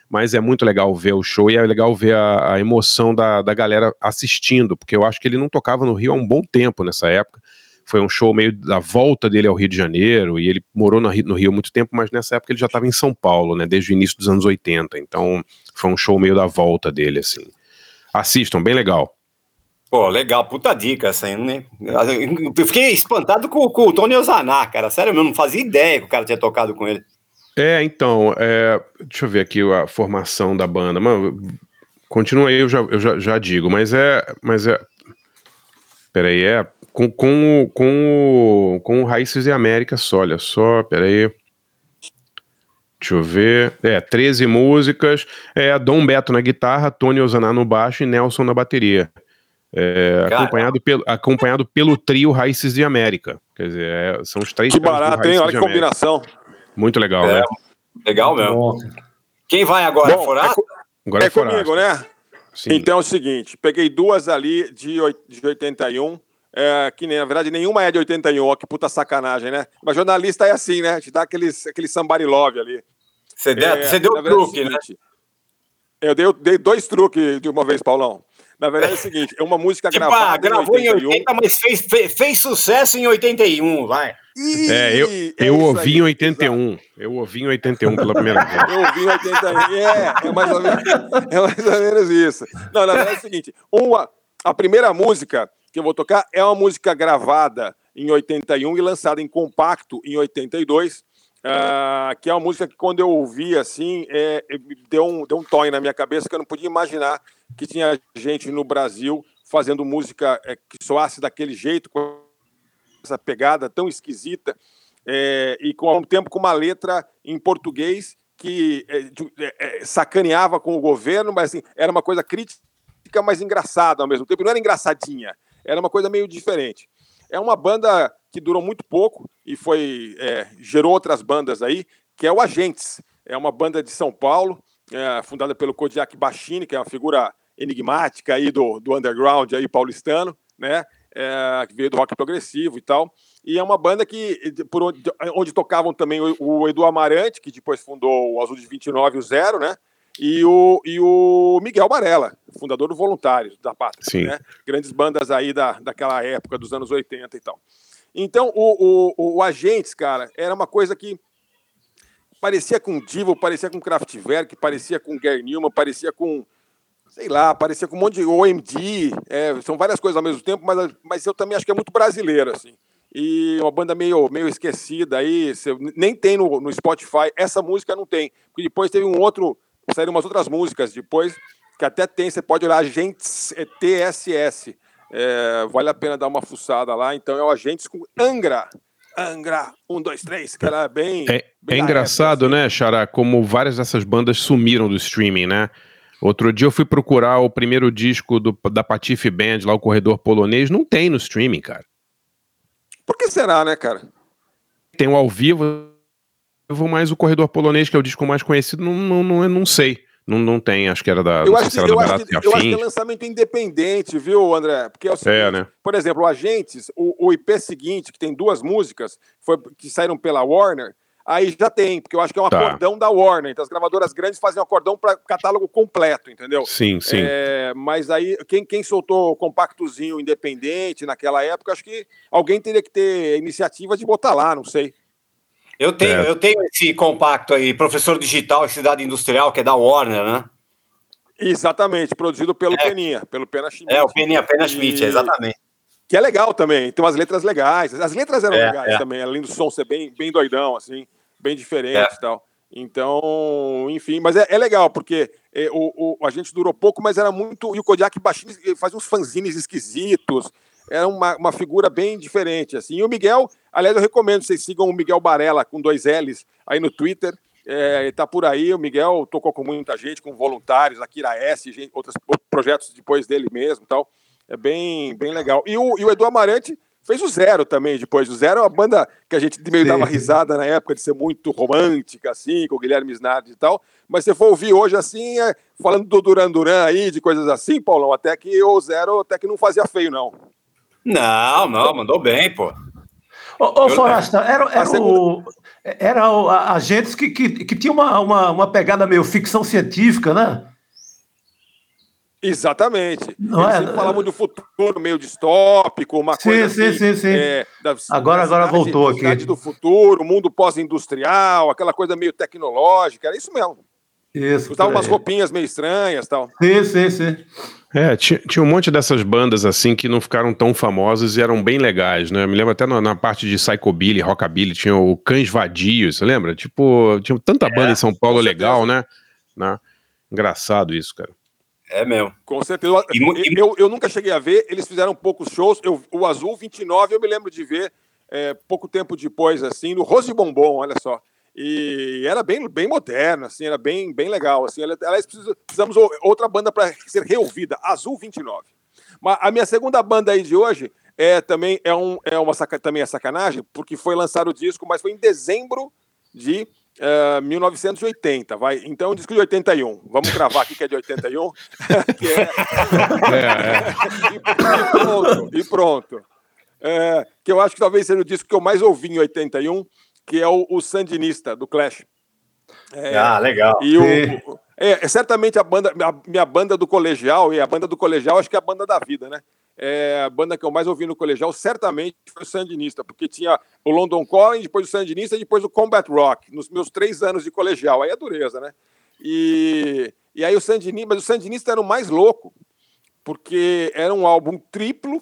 Mas é muito legal ver o show e é legal ver a, a emoção da, da galera assistindo, porque eu acho que ele não tocava no Rio há um bom tempo nessa época foi um show meio da volta dele ao Rio de Janeiro, e ele morou no Rio, no Rio muito tempo, mas nessa época ele já estava em São Paulo, né, desde o início dos anos 80, então foi um show meio da volta dele, assim. Assistam, bem legal. Pô, legal, puta dica essa aí, né? Eu fiquei espantado com, com o Tony Ozaná, cara, sério, eu não fazia ideia que o cara tinha tocado com ele. É, então, é, deixa eu ver aqui a formação da banda, mano, continua aí, eu já, eu já, já digo, mas é, mas é, peraí, é com, com, com, com o Raízes e Américas, olha só, peraí. Deixa eu ver. É, 13 músicas. É, Dom Beto na guitarra, Tony Ozaná no baixo e Nelson na bateria. É, acompanhado, pelo, acompanhado pelo trio Raízes de América. Quer dizer, é, são os três Que barato, hein? Olha que combinação. Muito legal, é, né? Legal mesmo. Quem vai agora? Bom? É, agora é comigo, né? Sim. Então é o seguinte: peguei duas ali de, de 81 é, que nem, na verdade, nenhuma é de 81, ó, que puta sacanagem, né? Mas jornalista é assim, né? Te dá aquele, aquele somebody love ali. Você deu, é, você deu verdade, truque, né? Eu dei, dei, dois truques de uma vez, Paulão. Na verdade é o seguinte, é uma música tipo, gravada ah, gravou em 81, em 80, mas fez, fez, fez, sucesso em 81, vai. Ih, É, eu, é eu isso ouvi aí, em 81. Eu ouvi em 81 pela primeira vez. Eu ouvi em 80 É, é mais, ou menos, é mais ou menos isso. Não, na verdade é o seguinte: uma, a primeira música que eu vou tocar é uma música gravada em 81 e lançada em compacto em 82. ah, que é uma música que quando eu ouvi assim, é, é, deu um, deu um toque na minha cabeça que eu não podia imaginar que tinha gente no Brasil fazendo música é, que soasse daquele jeito, com essa pegada tão esquisita é, e com, ao mesmo tempo com uma letra em português que é, é, sacaneava com o governo, mas assim, era uma coisa crítica, mas engraçada ao mesmo tempo. Não era engraçadinha, era uma coisa meio diferente. É uma banda que durou muito pouco e foi é, gerou outras bandas aí, que é o Agentes. É uma banda de São Paulo, é, fundada pelo Kodiak Bachini, que é uma figura enigmática aí do, do underground aí paulistano, né? É, que veio do rock progressivo e tal. E é uma banda que, por onde, onde tocavam também o, o Edu Amarante, que depois fundou o Azul de 29 e o Zero, né? E o, e o Miguel Barella, fundador do Voluntários da Pátria. Né? Grandes bandas aí da, daquela época, dos anos 80 e tal. Então, o, o, o Agentes, cara, era uma coisa que parecia com Divo, parecia com Kraftwerk, parecia com Gary Newman, parecia com, sei lá, parecia com um monte de OMD, é, são várias coisas ao mesmo tempo, mas, mas eu também acho que é muito brasileiro, assim. E uma banda meio, meio esquecida aí, nem tem no, no Spotify, essa música não tem, porque depois teve um outro, saíram umas outras músicas depois, que até tem, você pode olhar, Agentes é TSS, é, vale a pena dar uma fuçada lá, então é o Agentes com Angra, Angra, um, dois, três, que era bem... É, bem é engraçado, né, Xará, como várias dessas bandas sumiram do streaming, né? Outro dia eu fui procurar o primeiro disco do, da Patife Band, lá o Corredor Polonês, não tem no streaming, cara. Por que será, né, cara? Tem o ao vivo, mas o Corredor Polonês, que é o disco mais conhecido, não, não, não, não sei. Não, não tem, acho que era da, Eu acho, que, eu, da acho que, eu acho que é lançamento independente, viu, André? Porque é o seguinte, É, né? por exemplo, o Agentes, o, o IP seguinte, que tem duas músicas, foi, que saíram pela Warner, aí já tem, porque eu acho que é um Tá. acordão da Warner. Então as gravadoras grandes fazem um acordão para catálogo completo, entendeu? Sim, sim. É, mas aí, quem, quem soltou o compactozinho independente naquela época, acho que alguém teria que ter iniciativa de botar lá, não sei. Eu tenho, É. eu tenho esse compacto aí, professor digital e cidade industrial, que é da Warner, né? Exatamente, produzido pelo É. Peninha, pelo Pena Schmidt. É, o Peninha Pena Schmidt, E- exatamente. Que é legal também, tem umas letras legais. As letras eram É, legais é. também, além do som ser bem, bem doidão, assim, bem diferente É. e tal. Então, enfim, mas é, é legal, porque é, o, o- a gente durou pouco, mas era muito. E o Kodiak Baixinho fazia uns fanzines esquisitos, era uma, uma figura bem diferente, assim. E o Miguel, aliás, eu recomendo que vocês sigam o Miguel Barella com dois L's aí no Twitter. É, tá por aí, o Miguel tocou com muita gente, com voluntários, Akira S, gente, outros, outros projetos depois dele mesmo tal. É bem, bem legal. E o, e o Edu Amarante fez o Zero também depois. O Zero é uma banda que a gente meio Sim. dava risada na época de ser muito romântica, assim, com o Guilherme Snardi e tal. Mas se for ouvir hoje, assim, é, falando do Duran Duran aí, de coisas assim, Paulão, até que o Zero até que não fazia feio, não. Não, não, mandou bem, pô. Ô, ô Forasta, era, A era, segunda- o, era o, a, agentes que, que, que tinha uma, uma, uma pegada meio ficção científica, né? Exatamente. Não Eles é? falavam de um futuro meio distópico, uma Sim, coisa sim, assim, sim, sim. é, da- Agora- da agora cidade- voltou aqui. cidade do futuro, mundo pós-industrial, aquela coisa meio tecnológica, era isso mesmo. Isso. Usava por umas aí. roupinhas meio estranhas tal. Sim, sim, sim. É, tinha, tinha um monte dessas bandas assim que não ficaram tão famosas e eram bem legais, né? Eu me lembro até na, na parte de psychobilly, rockabilly, tinha o Cães Vadios, você lembra? Tipo, tinha tanta banda em São Paulo legal, né? né? Engraçado isso, cara. É mesmo. Com certeza. E e- Eu, eu nunca cheguei a ver, eles fizeram poucos shows. Eu, o Azul 29 eu me lembro de ver é, pouco tempo depois, assim, no Rose Bombom, olha só. E era bem, bem moderno, assim, era bem, bem legal. Assim, aliás, precisa- precisamos ou- outra banda para ser reouvida, Azul 29. Mas a minha segunda banda aí de hoje é também é, um, é uma saca, também é sacanagem, porque foi lançado o disco, mas foi em dezembro de eh, 1980, vai. Então, o disco de 81. Vamos gravar aqui que é de 81. <laughs> que é, e, e pronto, e pronto. É, que eu acho que talvez seja o disco que eu mais ouvi em 81, que é o, o Sandinista, do Clash. É, Ah, legal. e o, é, é certamente a banda, a minha banda do colegial, e a banda do colegial acho que é a banda da vida, né? é, a banda que eu mais ouvi no colegial certamente foi o Sandinista, porque tinha o London Calling, depois o Sandinista e depois o Combat Rock, nos meus três anos de colegial. Aí é dureza, né? E, e aí o Sandinista, mas o Sandinista era o mais louco, porque era um álbum triplo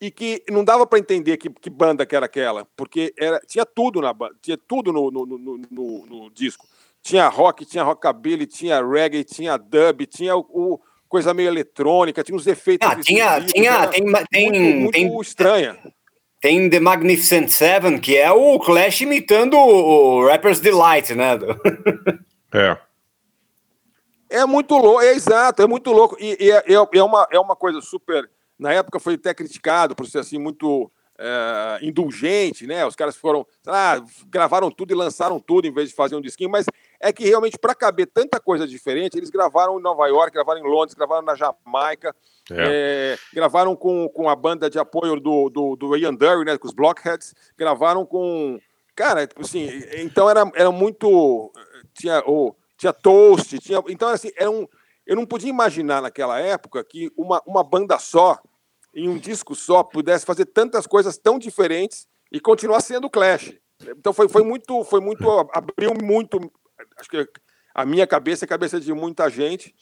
e que não dava para entender que, que, banda que era aquela, porque era, tinha tudo na tinha tudo no, no, no, no, no disco. Tinha rock, tinha rockabilly, tinha reggae, tinha dub, tinha o, o coisa meio eletrônica, tinha uns efeitos. Ah, tinha, tinha, tem, tem, muito, tem, muito estranha. Tem The Magnificent Seven, que é o Clash imitando o Rapper's Delight, né? <laughs> É. É muito louco, é exato, é muito louco. E, e é, é, uma, é uma coisa super. Na época foi até criticado por ser assim muito é, indulgente, né? Os caras foram, lá, gravaram tudo e lançaram tudo em vez de fazer um disquinho, mas é que realmente para caber tanta coisa diferente, eles gravaram em Nova York, gravaram em Londres, gravaram na Jamaica, é. É, gravaram com, com a banda de apoio do, do, do Ian Dury, né? Com os Blockheads, gravaram com. Cara, tipo assim, então era, era muito. Tinha. Oh, tinha toast, tinha. Então, assim, era um. Eu não podia imaginar naquela época que uma, uma banda só, em um disco só, pudesse fazer tantas coisas tão diferentes e continuar sendo Clash. Então foi, foi muito, foi muito, abriu muito, acho que a minha cabeça e a cabeça de muita gente.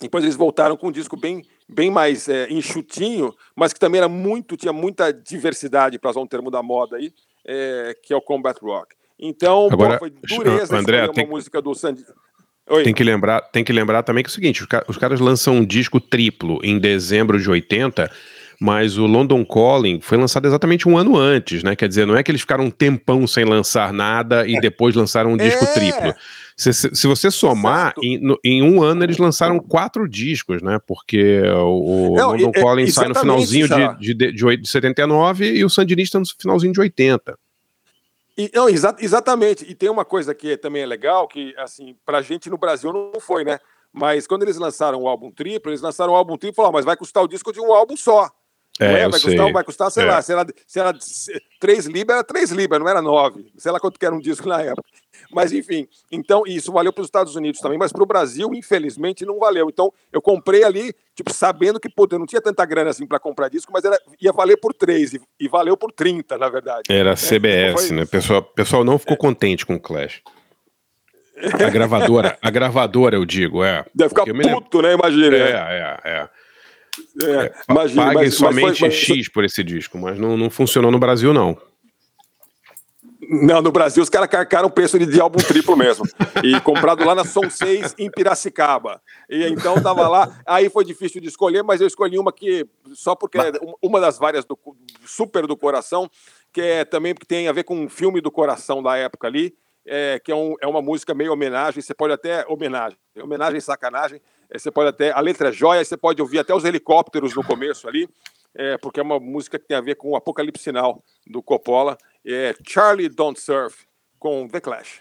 Depois eles voltaram com um disco bem, bem mais é, enxutinho, mas que também era muito, tinha muita diversidade, para usar um termo da moda aí, é, que é o Combat Rock. Então, Agora, pô, foi dureza André, uma tem, música do Sandy. Tem que, lembrar, tem que lembrar também que é o seguinte: os, os caras lançam um disco triplo em dezembro de 80, mas o London Calling foi lançado exatamente um ano antes, né? Quer dizer, não é que eles ficaram um tempão sem lançar nada e depois lançaram um disco É. triplo. Se, se- se você somar, em, no- em um ano eles lançaram quatro discos, né? Porque o, Não, London e- é, Calling sai no finalzinho de, de, de, de 79 e o Sandinista no finalzinho de 80. E, não, exa- exatamente. E tem uma coisa que também é legal, que, assim, pra gente no Brasil não foi, né? Mas quando eles lançaram o álbum triplo, eles lançaram o álbum triplo e falaram, mas vai custar o disco de um álbum só. É, é? Vai sei. custar, vai custar, sei É. lá, se era, se era se- três libras, era três libras, não era nove. Sei lá quanto que era um disco na época. Mas, enfim, então, isso valeu para os Estados Unidos também, mas para o Brasil, infelizmente, não valeu. Então, eu comprei ali, tipo, sabendo que, pô, eu não tinha tanta grana assim para comprar disco, mas era, ia valer por três, e, e valeu por 30, na verdade. Era É, CBS, foi- né? O pessoal, pessoal não ficou contente com o Clash. <laughs> A gravadora, a gravadora, eu digo, é. Deve ficar puto, né? Imagina. É, é, é. É, Pa- imagina, Pague mas- mas somente foi- mas- X por esse disco, mas não, não funcionou no Brasil, não. Não, no Brasil os caras carcaram o preço de, álbum triplo mesmo. E comprado lá na Som 6 em Piracicaba. E então tava lá. Aí foi difícil de escolher, mas eu escolhi uma que, só porque é um- uma das várias do super do coração, que é também porque tem a ver com um filme do coração da época ali, é, que é, um- é uma música meio homenagem. Você pode até. Homenagem. Homenagem e sacanagem. é, Você pode até. A letra é joia, você pode ouvir até os helicópteros no começo ali. É, porque é uma música que tem a ver com o Apocalipse Sinal do Coppola. É Charlie Don't Surf com The Clash.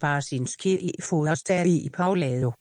Barsinski i Forstad i Paulado.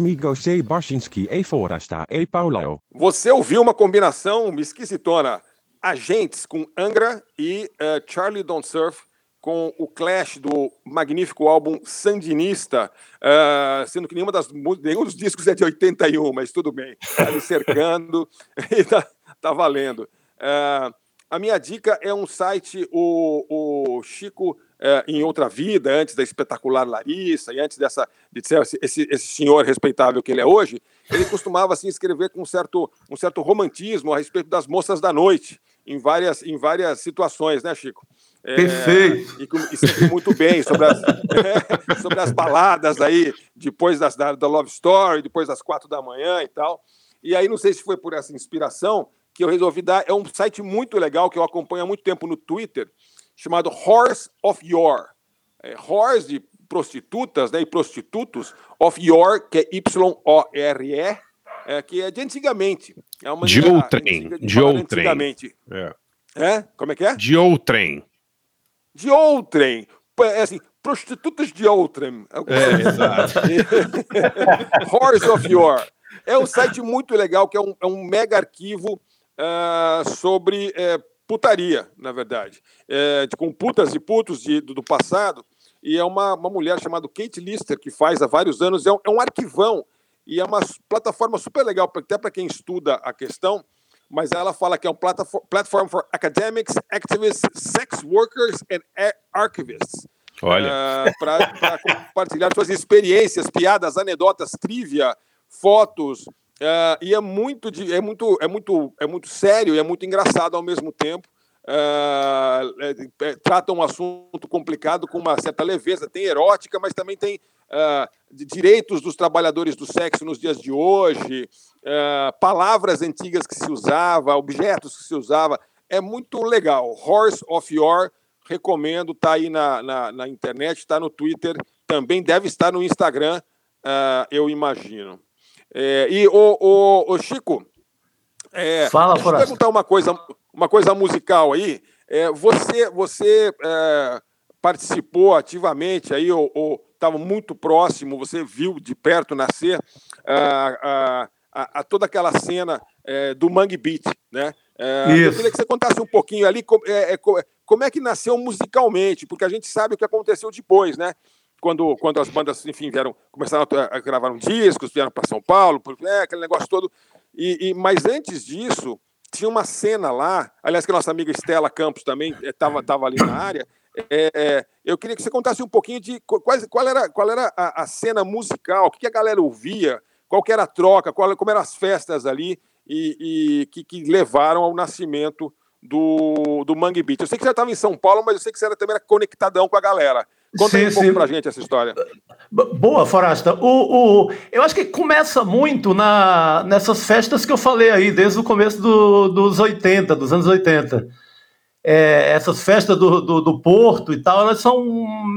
Amigo C. Barsinski e Forasta e Paulo. Você ouviu uma combinação esquisitona. Agentes com Angra e eh, Charlie Don't Surf com o Clash do magnífico álbum Sandinista, eh, sendo que nenhuma das, nenhum dos discos é de 81, mas tudo bem. Tá ali cercando <laughs> e tá, tá valendo. Eh, a minha dica é um site, o, o Chico, eh, em outra vida, antes da espetacular Larissa, e antes dessa, de ser esse, esse, senhor respeitável que ele é hoje, ele costumava assim, escrever com um certo, um certo romantismo a respeito das moças da noite, em várias, em várias situações, né, Chico? É, Perfeito. E, e sempre muito bem sobre as, <laughs> sobre as baladas aí, depois das, da, da Love Story, depois das quatro da manhã e tal. E aí, não sei se foi por essa inspiração que eu resolvi dar. É um site muito legal que eu acompanho há muito tempo no Twitter, chamado Horse of Your. É, horse de prostitutas né, e prostitutos, of Your, que é Y-O-R-E, é, que é de antigamente. É uma De outrem, de falar outrem. Antigamente. É. É? Como é que é? De outrem. De outrem. É assim, prostitutas de outrem. É, exato. <laughs> Horse of Your. É um site muito legal, que é um, é um mega arquivo ah, sobre eh, putaria, na verdade. É, de, com putas e putos de- do, do passado. E é uma, uma mulher chamada Kate Lister, que faz há vários anos. É um, é um arquivão. E é uma plataforma super legal, até para quem estuda a questão. Mas ela fala que é um platform, for academics, activists, sex workers and ar- archivists Olha. para compartilhar suas experiências, piadas, anedotas, trivia, fotos. Ah, e é muito, é, muito, é, muito, é muito sério e é muito engraçado ao mesmo tempo. Ah, é- é- trata um assunto complicado com uma certa leveza. Tem erótica, mas também tem de direitos dos trabalhadores do sexo nos dias de hoje, palavras antigas que se usava, objetos que se usava. É muito legal. Horse of Your recomendo, tá aí na, na, na internet, está no Twitter, também deve estar no Instagram, eu imagino. É, e o, o, o Chico, é, Fala, deixa eu Forasta. perguntar uma coisa, uma coisa musical aí. É, você você é, participou ativamente aí, ou estava muito próximo, você viu de perto nascer ah, a, a toda aquela cena é, do Mangue Beat, né? É, eu queria que você contasse um pouquinho ali co- é, co- como é que nasceu musicalmente, porque a gente sabe o que aconteceu depois, né? Quando, quando as bandas, enfim, vieram, começaram a, a gravar um discos, vieram para São Paulo, é, aquele negócio todo. E, e- mas antes disso, tinha uma cena lá, aliás, que a nossa amiga Estela Campos também estava tava ali na área. É, é, eu queria que você contasse um pouquinho de qu- quais, qual era, qual era a, a cena musical, o que a galera ouvia, qual era a troca, qual, como eram as festas ali e, e que, que levaram ao nascimento do, do Mangue Beat. Eu sei que você estava em São Paulo, mas eu sei que você era, também era conectadão com a galera. Conta Sim, um pouco sim. pra gente essa história. Boa, Forasta. O, o, eu acho que começa muito na, nessas festas que eu falei aí, desde o começo do- dos 80, dos anos 80. É, essas festas do, do, do Porto e tal, elas são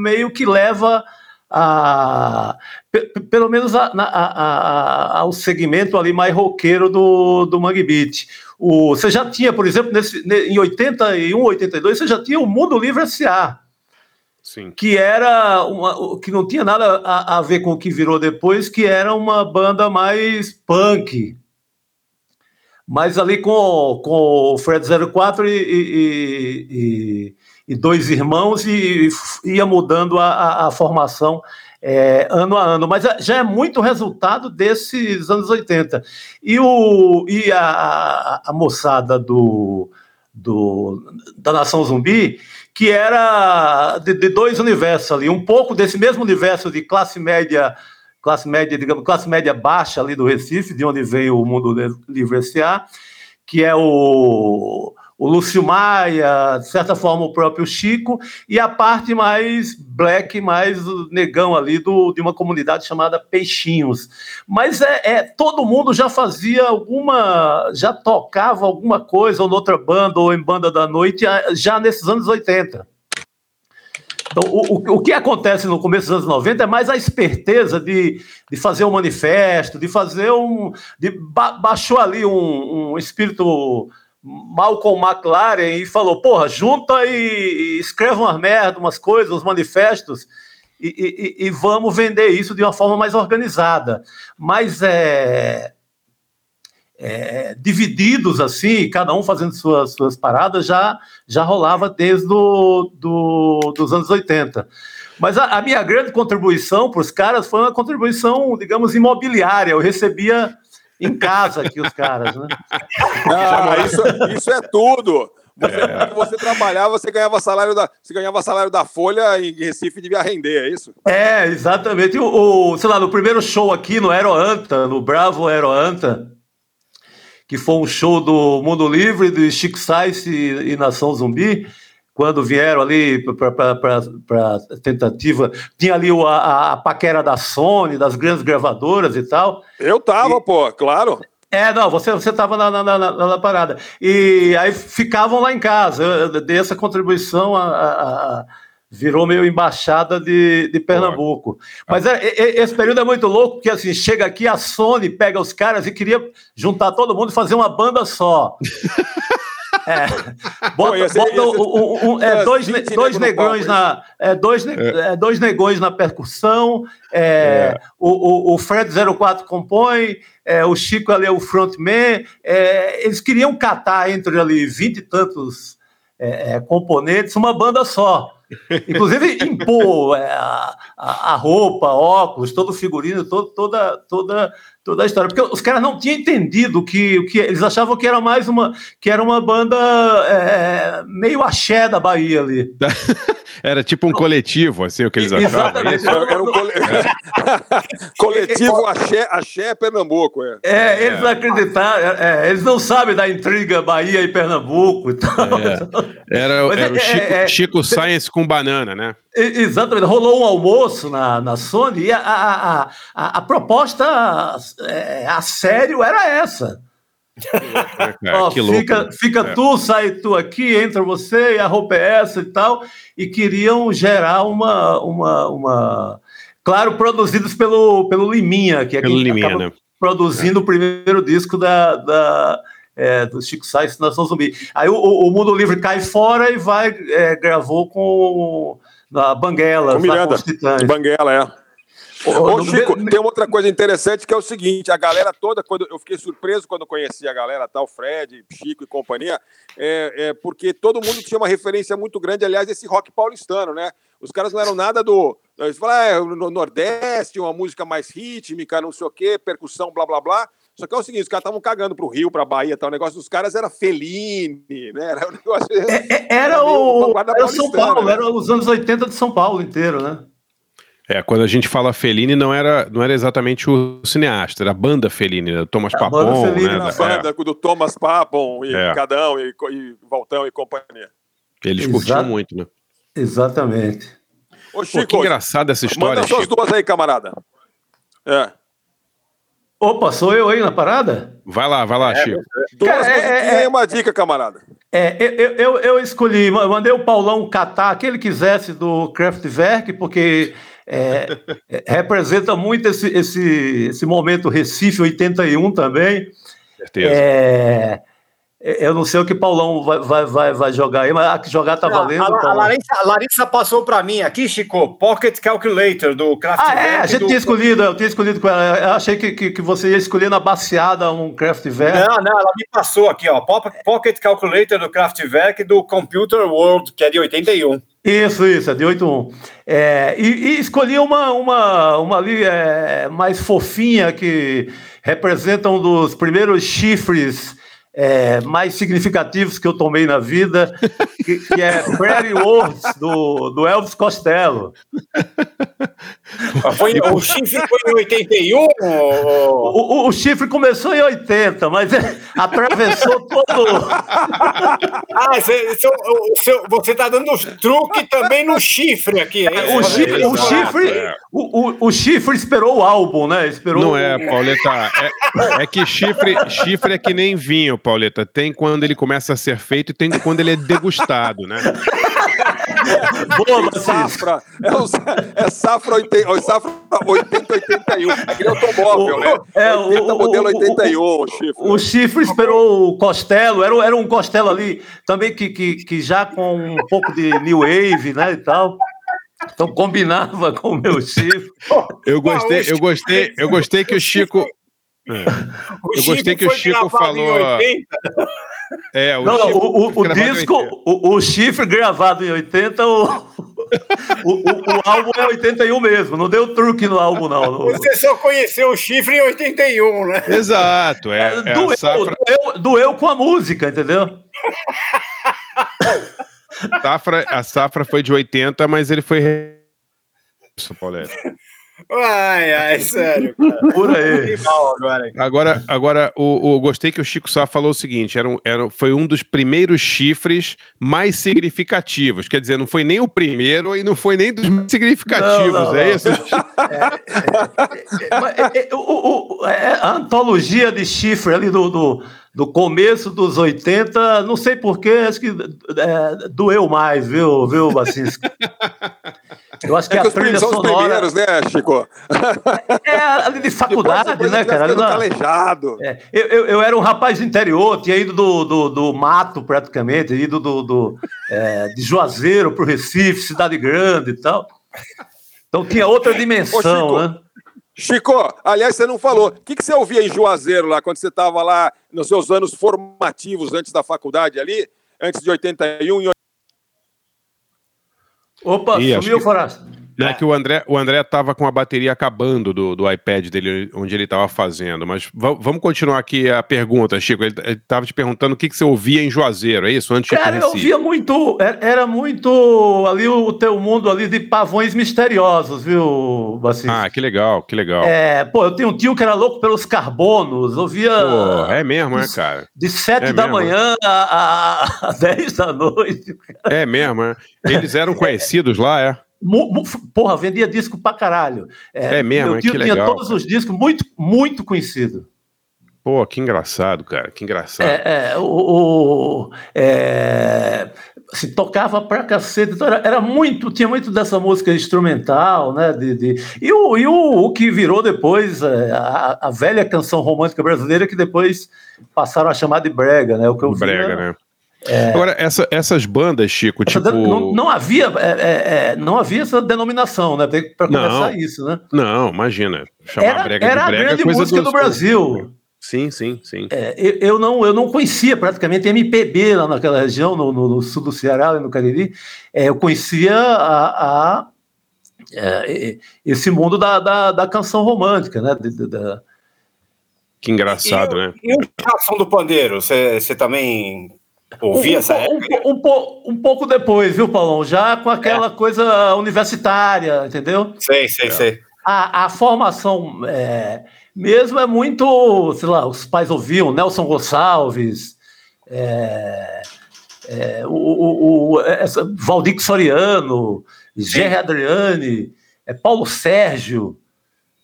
meio que leva a, pe- pe- pelo menos a- a- a- ao segmento ali mais roqueiro do, do Mangue Beat. O, você já tinha, por exemplo, nesse, ne- em 81, 82, você já tinha o Mundo Livre S.A., Sim. que era uma, que não tinha nada a, a ver com o que virou depois, que era uma banda mais punk. Mas ali com, com o Fred 04 e, e, e- e dois irmãos e, e ia mudando a, a- a formação é, ano a ano. Mas é- já é muito resultado desses anos 80. E, o, e a- a moçada do, do, da Nação Zumbi, que era de, de dois universos ali, um pouco desse mesmo universo de classe média, classe média, digamos, classe média baixa ali do Recife, de onde veio o Mundo Livre S.A., que é o, o Lúcio Maia, de certa forma o próprio Chico, e a parte mais black, mais negão ali do, de uma comunidade chamada Peixinhos. Mas é, é todo mundo já fazia alguma, já tocava alguma coisa, ou noutra banda, ou em banda da noite, ah, já nesses anos 80. Então, o, o, o que acontece no começo dos anos 90 é mais a esperteza de, de fazer um manifesto, de fazer um. De, ba, baixou ali um, um espírito Malcolm McLaren e falou: porra, junta e, e escreve umas merda, umas coisas, uns manifestos, e, e, e vamos vender isso de uma forma mais organizada. Mas é, é, divididos assim, cada um fazendo suas, suas paradas, já, já rolava desde do, do, dos anos 80. Mas a, a minha grande contribuição para os caras foi uma contribuição, digamos, imobiliária. Eu recebia em casa aqui os caras, né? Ah, isso, isso é tudo. Você, quando você trabalhava, você ganhava salário da, você ganhava salário da Folha em Recife devia render, é isso? É, exatamente. O, o, sei lá, no primeiro show aqui no Aeroanta, no Bravo Aeroanta, que foi um show do Mundo Livre, de Chico Sainz e, e Nação Zumbi, quando vieram ali para a tentativa, tinha ali o, a, a, paquera da Sony, das grandes gravadoras e tal. Eu tava, e, pô, claro. É, não, você você estava na, na, na, na, parada. E aí ficavam lá em casa. Eu, eu dei essa contribuição a, a virou meio embaixada de, de Pernambuco. Mas é, é, esse período é muito louco, porque assim, chega aqui, a Sony pega os caras e queria juntar todo mundo e fazer uma banda só. <laughs> É, <laughs> bota, bota um, um, é, <laughs> dois, dois negões na é, dois, é. dois negões na percussão é, o, o, o Fred 04 compõe é, o Chico ali é o frontman é, eles queriam catar entre ali vinte e tantos componentes uma banda só. Inclusive, <laughs> impor é, a, a, roupa, óculos, todo o figurino, todo, toda, toda, toda a história. Porque os caras não tinham entendido que, que eles achavam que era mais uma que era uma banda é, meio axé da Bahia ali. <laughs> Era tipo um coletivo, assim, o que eles achavam. Era um cole... <laughs> <laughs> coletivo axé, axé Pernambuco. É, é eles é. acreditaram, é, eles não sabem da intriga Bahia e Pernambuco e tal. É. Era, era o Chico, Chico Science com banana, né? Exatamente, rolou um almoço na, na Sony e a, a, a, a proposta a sério era essa. <laughs> É, Ó, fica fica é. tu, sai tu aqui, entra você, e a roupa é essa e tal, e queriam gerar uma. uma, uma... Claro, produzidos pelo, pelo Liminha, que é pelo quem Liminha, né? produzindo é. o primeiro disco da, da, é, do Chico Sainz Nação Zumbi. Aí o, o, Mundo Livre cai fora e vai, é, gravou com a Banguela. Com Miranda, Banguela, é. Ô, Ô Chico, tem outra coisa interessante que é o seguinte: a galera toda, quando eu fiquei surpreso quando conheci a galera, tal, Fred, Chico e companhia, é, é, porque todo mundo tinha uma referência muito grande, aliás, desse rock paulistano, né? Os caras não eram nada do. Eles falaram, ah, no Nordeste, uma música mais rítmica, não sei o quê, percussão, blá blá blá. Só que é o seguinte, os caras estavam cagando pro Rio, pra Bahia, tal. O negócio dos caras era Feline, né? Era, um negócio, é, é, era, era o, era São Paulo, né? era os anos 80 de São Paulo inteiro, né? É, quando a gente fala Fellini, não era, não era exatamente o cineasta, era a banda Fellini, né? Thomas é, Papon. Fellini né? na banda é. do Thomas Papon e é. Cadão e, e Voltão e companhia. Eles Exa curtiam muito, né? Exatamente. Ô, Chico, Pô, que engraçada essa história. Manda suas duas aí, camarada. É. Opa, sou eu aí na parada? Vai lá, vai lá, é, Chico. Duas é, é, é, uma dica, camarada. É, eu, eu, eu escolhi, mandei o Paulão catar que ele quisesse do Kraftwerk, porque é, é, representa muito esse, esse, esse momento Recife 81 também. Certeza. É, eu não sei o que Paulão vai, vai, vai, vai jogar aí, mas a que jogar tá valendo. A, a, Larissa, a Larissa, passou para mim aqui, Chico, Pocket Calculator do Kraftwerk. Ah, é, a gente do... tinha escolhido, eu tinha escolhido com ela. Eu achei que, que, que, você ia escolher na baseada um Kraftwerk. Não, não, ela me passou aqui, ó. Pocket Calculator do Kraftwerk do Computer World, que é de 81. Isso, isso, é de 8-1. É, e, e, escolhi uma, uma, uma ali é, mais fofinha que representa um dos primeiros chifres é, mais significativos que eu tomei na vida, que, que é Prairie Words, do, do Elvis Costello. <laughs> Foi, o chifre foi em 81? O, o, o chifre começou em 80, mas é, atravessou todo. ah, você está dando os truques também no chifre aqui. É, o, chifre, o, chifre, é. o, o, o, chifre esperou o álbum, né? Esperou Não é, Pauleta. É, é que chifre, chifre é que nem vinho, Pauleta. Tem quando ele começa a ser feito e tem quando ele é degustado, né? Boa, safra. É, o, é safra, 80, é safra 80, 81. Aquele automóvel, né? É, 80, o, modelo 81, o, o, chifre. O chifre esperou o Costello, era, era um Costello ali, também que, que, que já com um pouco de New Wave, né, e tal. Então combinava com o meu chifre. Eu gostei, eu gostei, eu gostei que o Chico. É. Eu gostei que o Chico falou. 80. É, o Não, não, Chico o, o- o gravado em disco, o, o chifre gravado em 80, o, o, o- o álbum é 81 mesmo. Não deu truque no álbum, não. Você só conheceu o chifre em 81, né? Exato, é. é a doeu, safra, doeu, doeu com a música, entendeu? safra- a safra foi de 80, mas ele foi. Isso, Paulette. Ai, ai, sério. cara. Por aí. Agora. Agora, agora o, o- gostei que o Chico Sá falou o seguinte: era, um- era- foi um dos primeiros chifres mais significativos. Quer dizer, não foi nem o primeiro e não foi nem dos mais significativos. Não, não, é não. isso? É, é, o- o- é, a antologia de chifre ali do, do, do começo dos 80, não sei porquê, acho que é, doeu mais, viu, viu, Bacinski? <laughs> Eu acho que É que a os trilha são os sonora primeiros, né, Chico? <laughs> é ali de faculdade, depois, né, cara? Não- calejado. É, eu, eu, eu era um rapaz do interior, tinha ido do, do, do mato praticamente, ido do, do, é, de Juazeiro para o Recife, cidade grande e tal. Então tinha outra dimensão, Chico, né? Chico, aliás, você não falou. O que, que você ouvia em Juazeiro lá, quando você estava lá nos seus anos formativos antes da faculdade ali? Antes de 81 e Opa, Ih, acho Forasta. É que o André, o André tava com a bateria acabando do, do iPad dele, onde ele tava fazendo. Mas va- vamos continuar aqui a pergunta, Chico. Ele, ele tava te perguntando o que, que você ouvia em Juazeiro, é isso? Antes Cara, eu Recife. via muito, era era muito ali o teu mundo ali de pavões misteriosos, viu, Bacinski? Ah, que legal, que legal. É, pô, eu tinha um tio que era louco pelos carbonos, ouvia Pô, é mesmo, é, cara? de 7 é da mesmo? manhã a, a, a <laughs> 10 da noite. É mesmo, é. Eles eram conhecidos lá, é. Porra, vendia disco pra caralho. É mesmo, Meu é, tio que tinha legal, todos os discos muito, muito conhecido. Pô, que engraçado, cara, que engraçado. É, é, o, o- é, assim, tocava pra cacete. Então era, era muito, tinha muito dessa música instrumental, né? De, de- e o, e o, o que virou depois é, a, a velha canção romântica brasileira que depois passaram a chamar de brega, né? O que eu Brega, né? Agora, essa- essas bandas, Chico, essa tipo. de- não, não havia, é, é, é, não havia essa denominação, né? Para Não. começar isso, né? Não, imagina. Chamar Era, brega era de a brega é grande coisa música dos- do Brasil. Sim, sim, sim. É, eu, eu não, eu não conhecia praticamente MPB lá naquela região, no, no- no sul do Ceará, ali no Cariri. É, eu conhecia a, a- é, esse mundo da, da, da canção romântica, né? Da- Que engraçado, né? E o Jackson do Pandeiro, você também ouvia um, essa um, um, um pouco depois, viu, Paulão? Já com aquela coisa universitária, entendeu? Sei, sei, sei. A, a formação é, mesmo é muito, sei lá, os pais ouviam Nelson Gonçalves, é, é, o, o, o- Valdir Soriano, Gerry Adriane, é, Paulo Sérgio,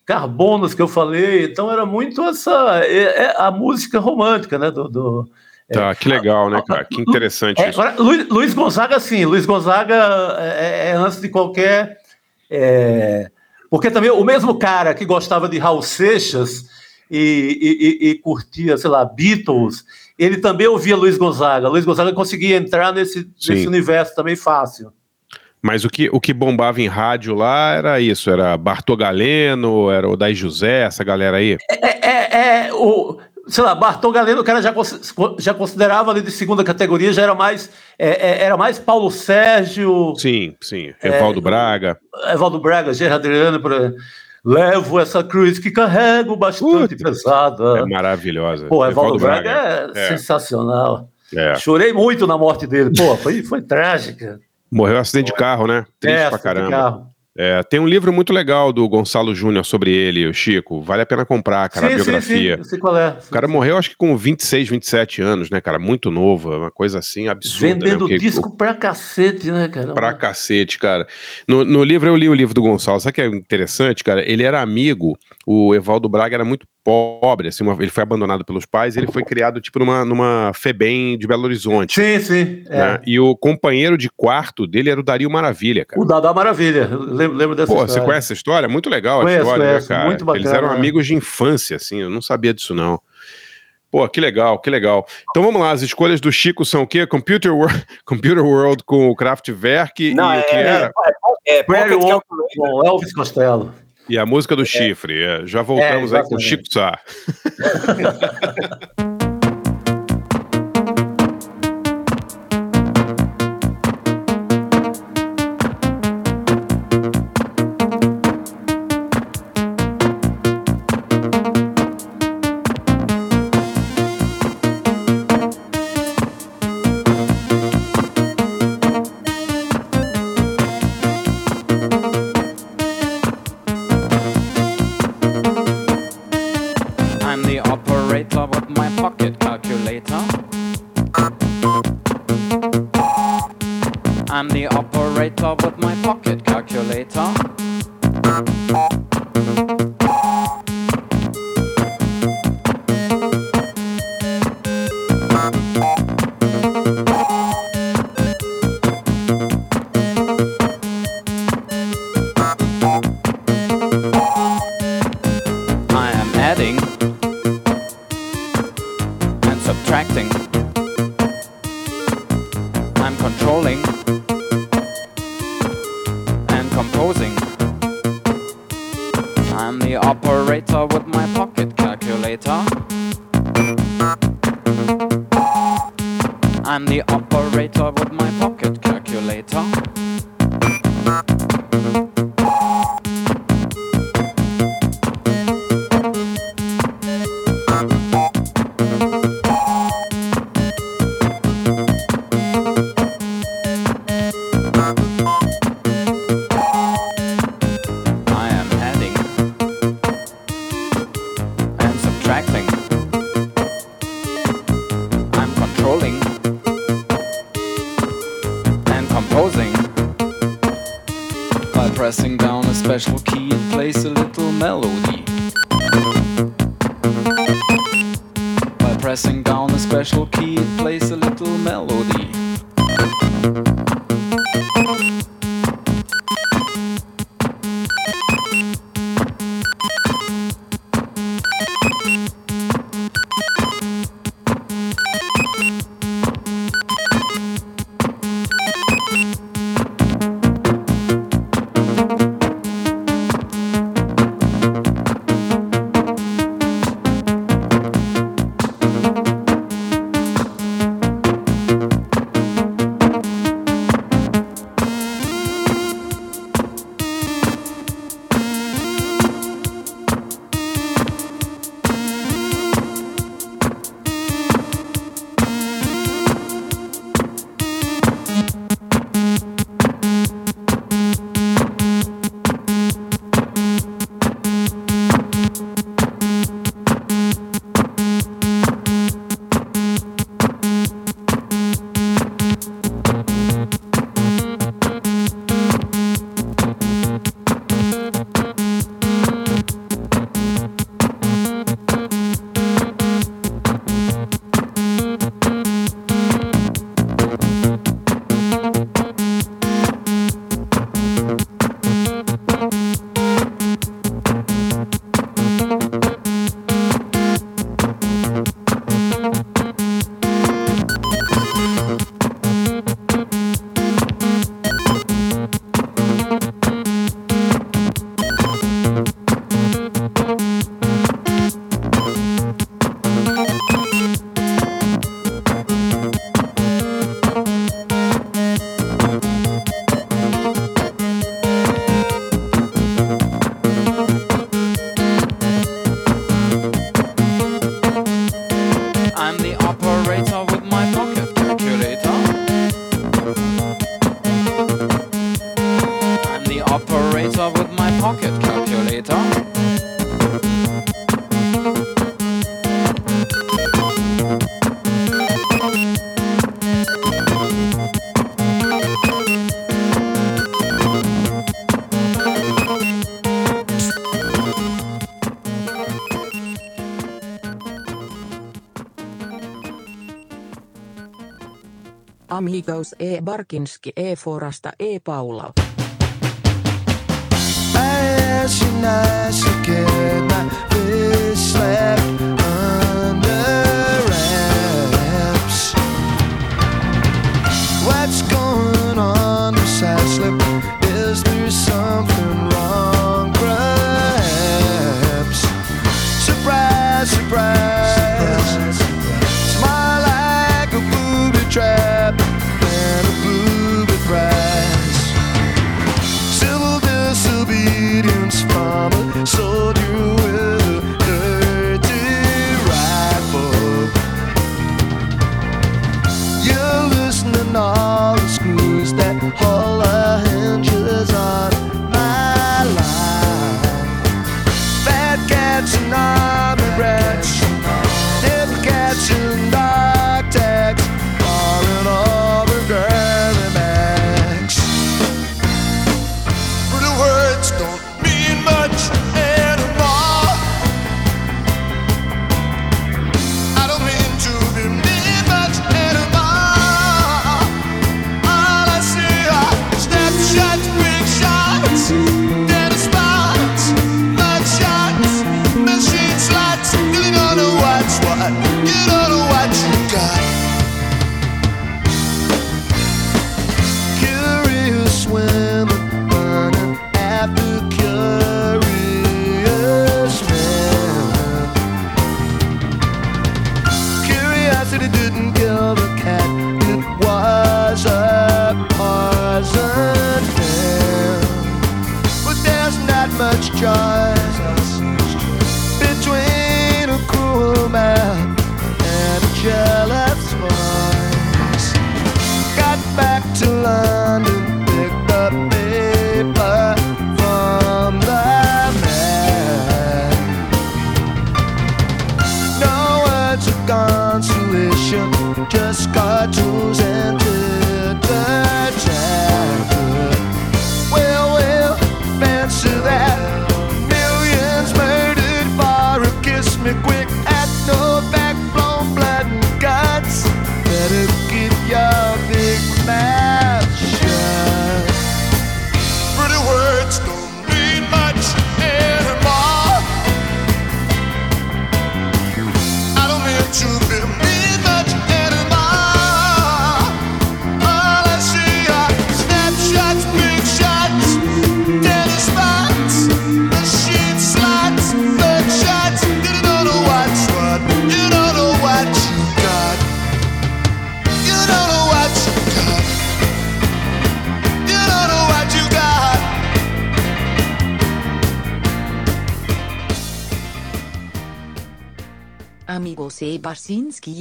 Carbonos que eu falei, então era muito essa é, é a música romântica, né? Do, do- Tá, que legal, né, cara? Que interessante é, isso. agora, Luiz, Luiz Gonzaga, sim. Luiz Gonzaga é, é antes de qualquer. é, porque também o mesmo cara que gostava de Raul Seixas e, e- e- curtia, sei lá, Beatles, ele também ouvia Luiz Gonzaga. Luiz Gonzaga conseguia entrar nesse, nesse universo também fácil. Mas o que, o que bombava em rádio lá era isso, era Bartô Galeno, era o Dai José, essa galera aí. É, é, é, o, sei lá, Bartol Galeno, o cara já, já considerava ali de segunda categoria, já era mais, é, é, era mais Paulo Sérgio. Sim, sim. Evaldo Braga. Evaldo Braga, Gerard Adriano, por levo essa cruz que carrego bastante pesada. É maravilhosa. Pô, Evaldo Braga, é, É. sensacional. É. Chorei muito na morte dele. Pô, foi, foi trágica. Morreu em acidente de carro, né? Triste É, pra acidente de caramba. É, tem um livro muito legal do Gonçalo Júnior sobre ele, o Chico. Vale a pena comprar, cara, a sim, sim, sim, biografia. eu sei qual é. O cara morreu, acho que com 26, 27 anos, né, cara? Muito novo, é uma coisa assim absurda. Vendendo né? Porque disco pra cacete, né, cara? Pra cacete, cara. No, no livro, eu li o livro do Gonçalo. Sabe o que é interessante, cara? Ele era amigo, o Evaldo Braga era muito pobre, assim, uma, ele foi abandonado pelos pais, ele foi criado tipo numa, numa Febem de Belo Horizonte. Sim, sim. Né? É. E o companheiro de quarto dele era o Dario Maravilha, cara. O Dario Maravilha, lembro, lembro dessa Pô, história. você conhece essa história? É muito legal conheço, a história, né, conheço, né, cara? Muito bacana, Eles eram né? amigos de infância, assim, eu não sabia disso não. Pô, que legal, que legal. Então vamos lá, as escolhas do Chico são o quê? Computer World, <laughs> Computer World com o Kraftwerk não, e é, o que é, era? É, é, é, é, é, é, é, é, Elvis Costello. E a música do é. chifre. É. Já voltamos é, aí com o Chico Sá. <laughs> Nikos E. Barkinski E. Forasta E. Paula. I asked you.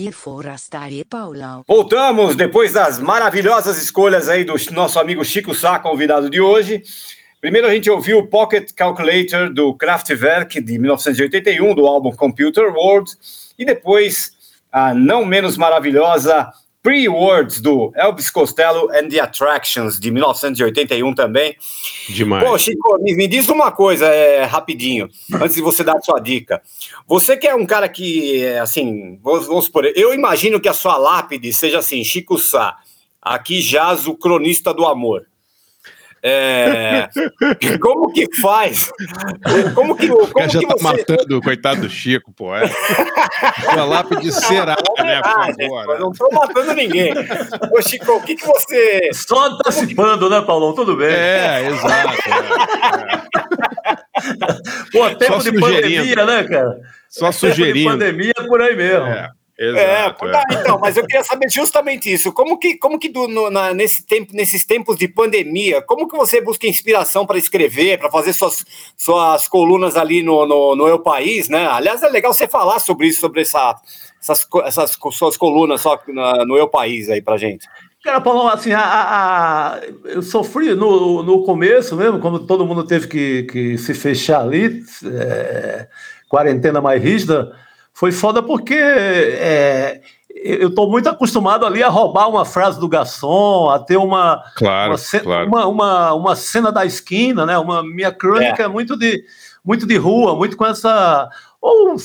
E Forastar Paulau. Voltamos depois das maravilhosas escolhas aí do nosso amigo Chico Sá, convidado de hoje. Primeiro a gente ouviu o Pocket Calculator do Kraftwerk de 1981, do álbum Computer World, e depois a não menos maravilhosa Pre-Words do Elvis Costello and the Attractions de 1981 também. Demais. Pô, Chico, me, me diz uma coisa é, rapidinho, antes de você dar a sua dica. Você que é um cara que, é, assim, vamos, vamos supor, eu imagino que a sua lápide seja assim, Chico Sá, aqui jaz o cronista do amor. É, como que faz? Como que, O cara como já que tá você... matando o coitado do Chico, pô. É. Uma lápide será, né, por favor. Eu não tô matando ninguém. Ô, Chico, o que, que você. Só antecipando, né, Paulão? Tudo bem. É, exato. Pô, tempo Só de sugerindo. pandemia, né, cara? Só Tempo sugerindo. de pandemia é por aí mesmo. É, É, exato. tá, então, mas eu queria saber justamente isso. Como que, como que do- no- na- nesse tempo, nesses tempos de pandemia, como que você busca inspiração para escrever, para fazer suas, suas colunas ali no, no, no Eu País, né? Aliás, é legal você falar sobre isso, sobre essa, essas, essas suas colunas só na- no Eu País aí pra gente. Cara, Paulão, assim, a, a- a- eu sofri no, no começo mesmo, quando todo mundo teve que, que se fechar ali, é, quarentena mais rígida, foi foda porque é, eu estou muito acostumado ali a roubar uma frase do garçom, a ter uma, Claro, uma, ce- claro. uma, uma, uma cena da esquina, né? Uma minha crônica é, muito de muito de rua, muito com essa ou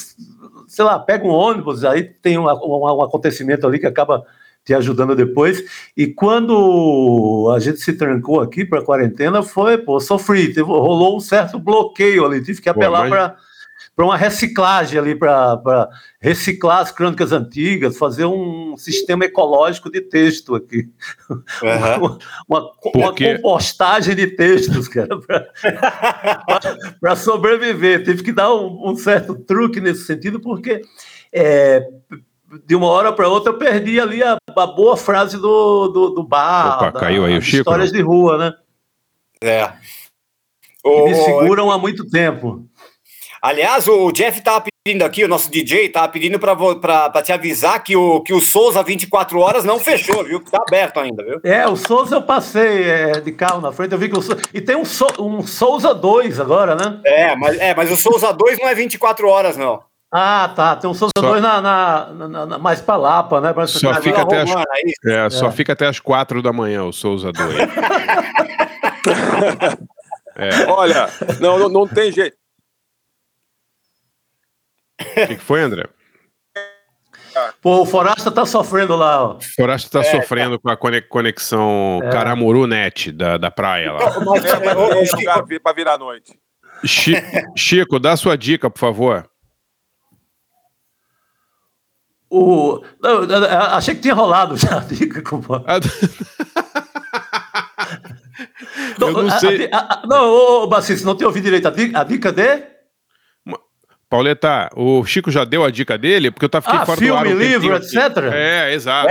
sei lá, pega um ônibus, aí tem um, um, um acontecimento ali que acaba te ajudando depois. E quando a gente se trancou aqui para quarentena, foi, pô, sofri, teve, rolou um certo bloqueio ali, tive que apelar mas- para uma reciclagem ali, para reciclar as crônicas antigas, fazer um sistema ecológico de texto aqui. Aham. <laughs> uma, uma, compostagem de textos, cara, para <laughs> sobreviver. Tive que dar um, um certo truque nesse sentido, porque é, de uma hora para outra eu perdi ali a, a boa frase do, do, do bar, Opa, da- caiu aí o das Chico, histórias não? de rua, né? É. Que Ô, me seguram há muito tempo. Aliás, o Jeff tava pedindo aqui, o nosso DJ tava pedindo para te avisar que o, que o Souza 24 horas não fechou, viu? Que tá aberto ainda, viu? É, o Souza eu passei é, de carro na frente, eu vi que o Souza... E tem um, Sou- um Souza 2 agora, né? É, mas, é, mas o Souza 2 não é 24 horas, não. Ah, tá. Tem um Souza Só- 2 na, na, na- na- mais pra Lapa, né? Parece Só que- fica até as, é é, só É. fica até as quatro da manhã o Souza 2. <laughs> É. Olha, não, não, não tem jeito. O <laughs> que, que foi, André? Pô, o Forasta tá sofrendo lá, ó. Forasta tá É, sofrendo com a cone- conexão É. Caramuru Net da, da praia lá. Mas, É, mas Chico, lugar vi- pra virar a noite. Chi- Chico, dá sua dica, por favor. O... não, eu- eu achei que tinha rolado já. Dica, compa- Ah, <laughs> Eu não a- a- sei. a- a- não, ô, Bacis, não te ouvi direito. A dica, a dica de? Pauleta, o Chico já deu a dica dele, porque eu tava fiquei Ah, fora filme, do ar um livro, etc? É, exato.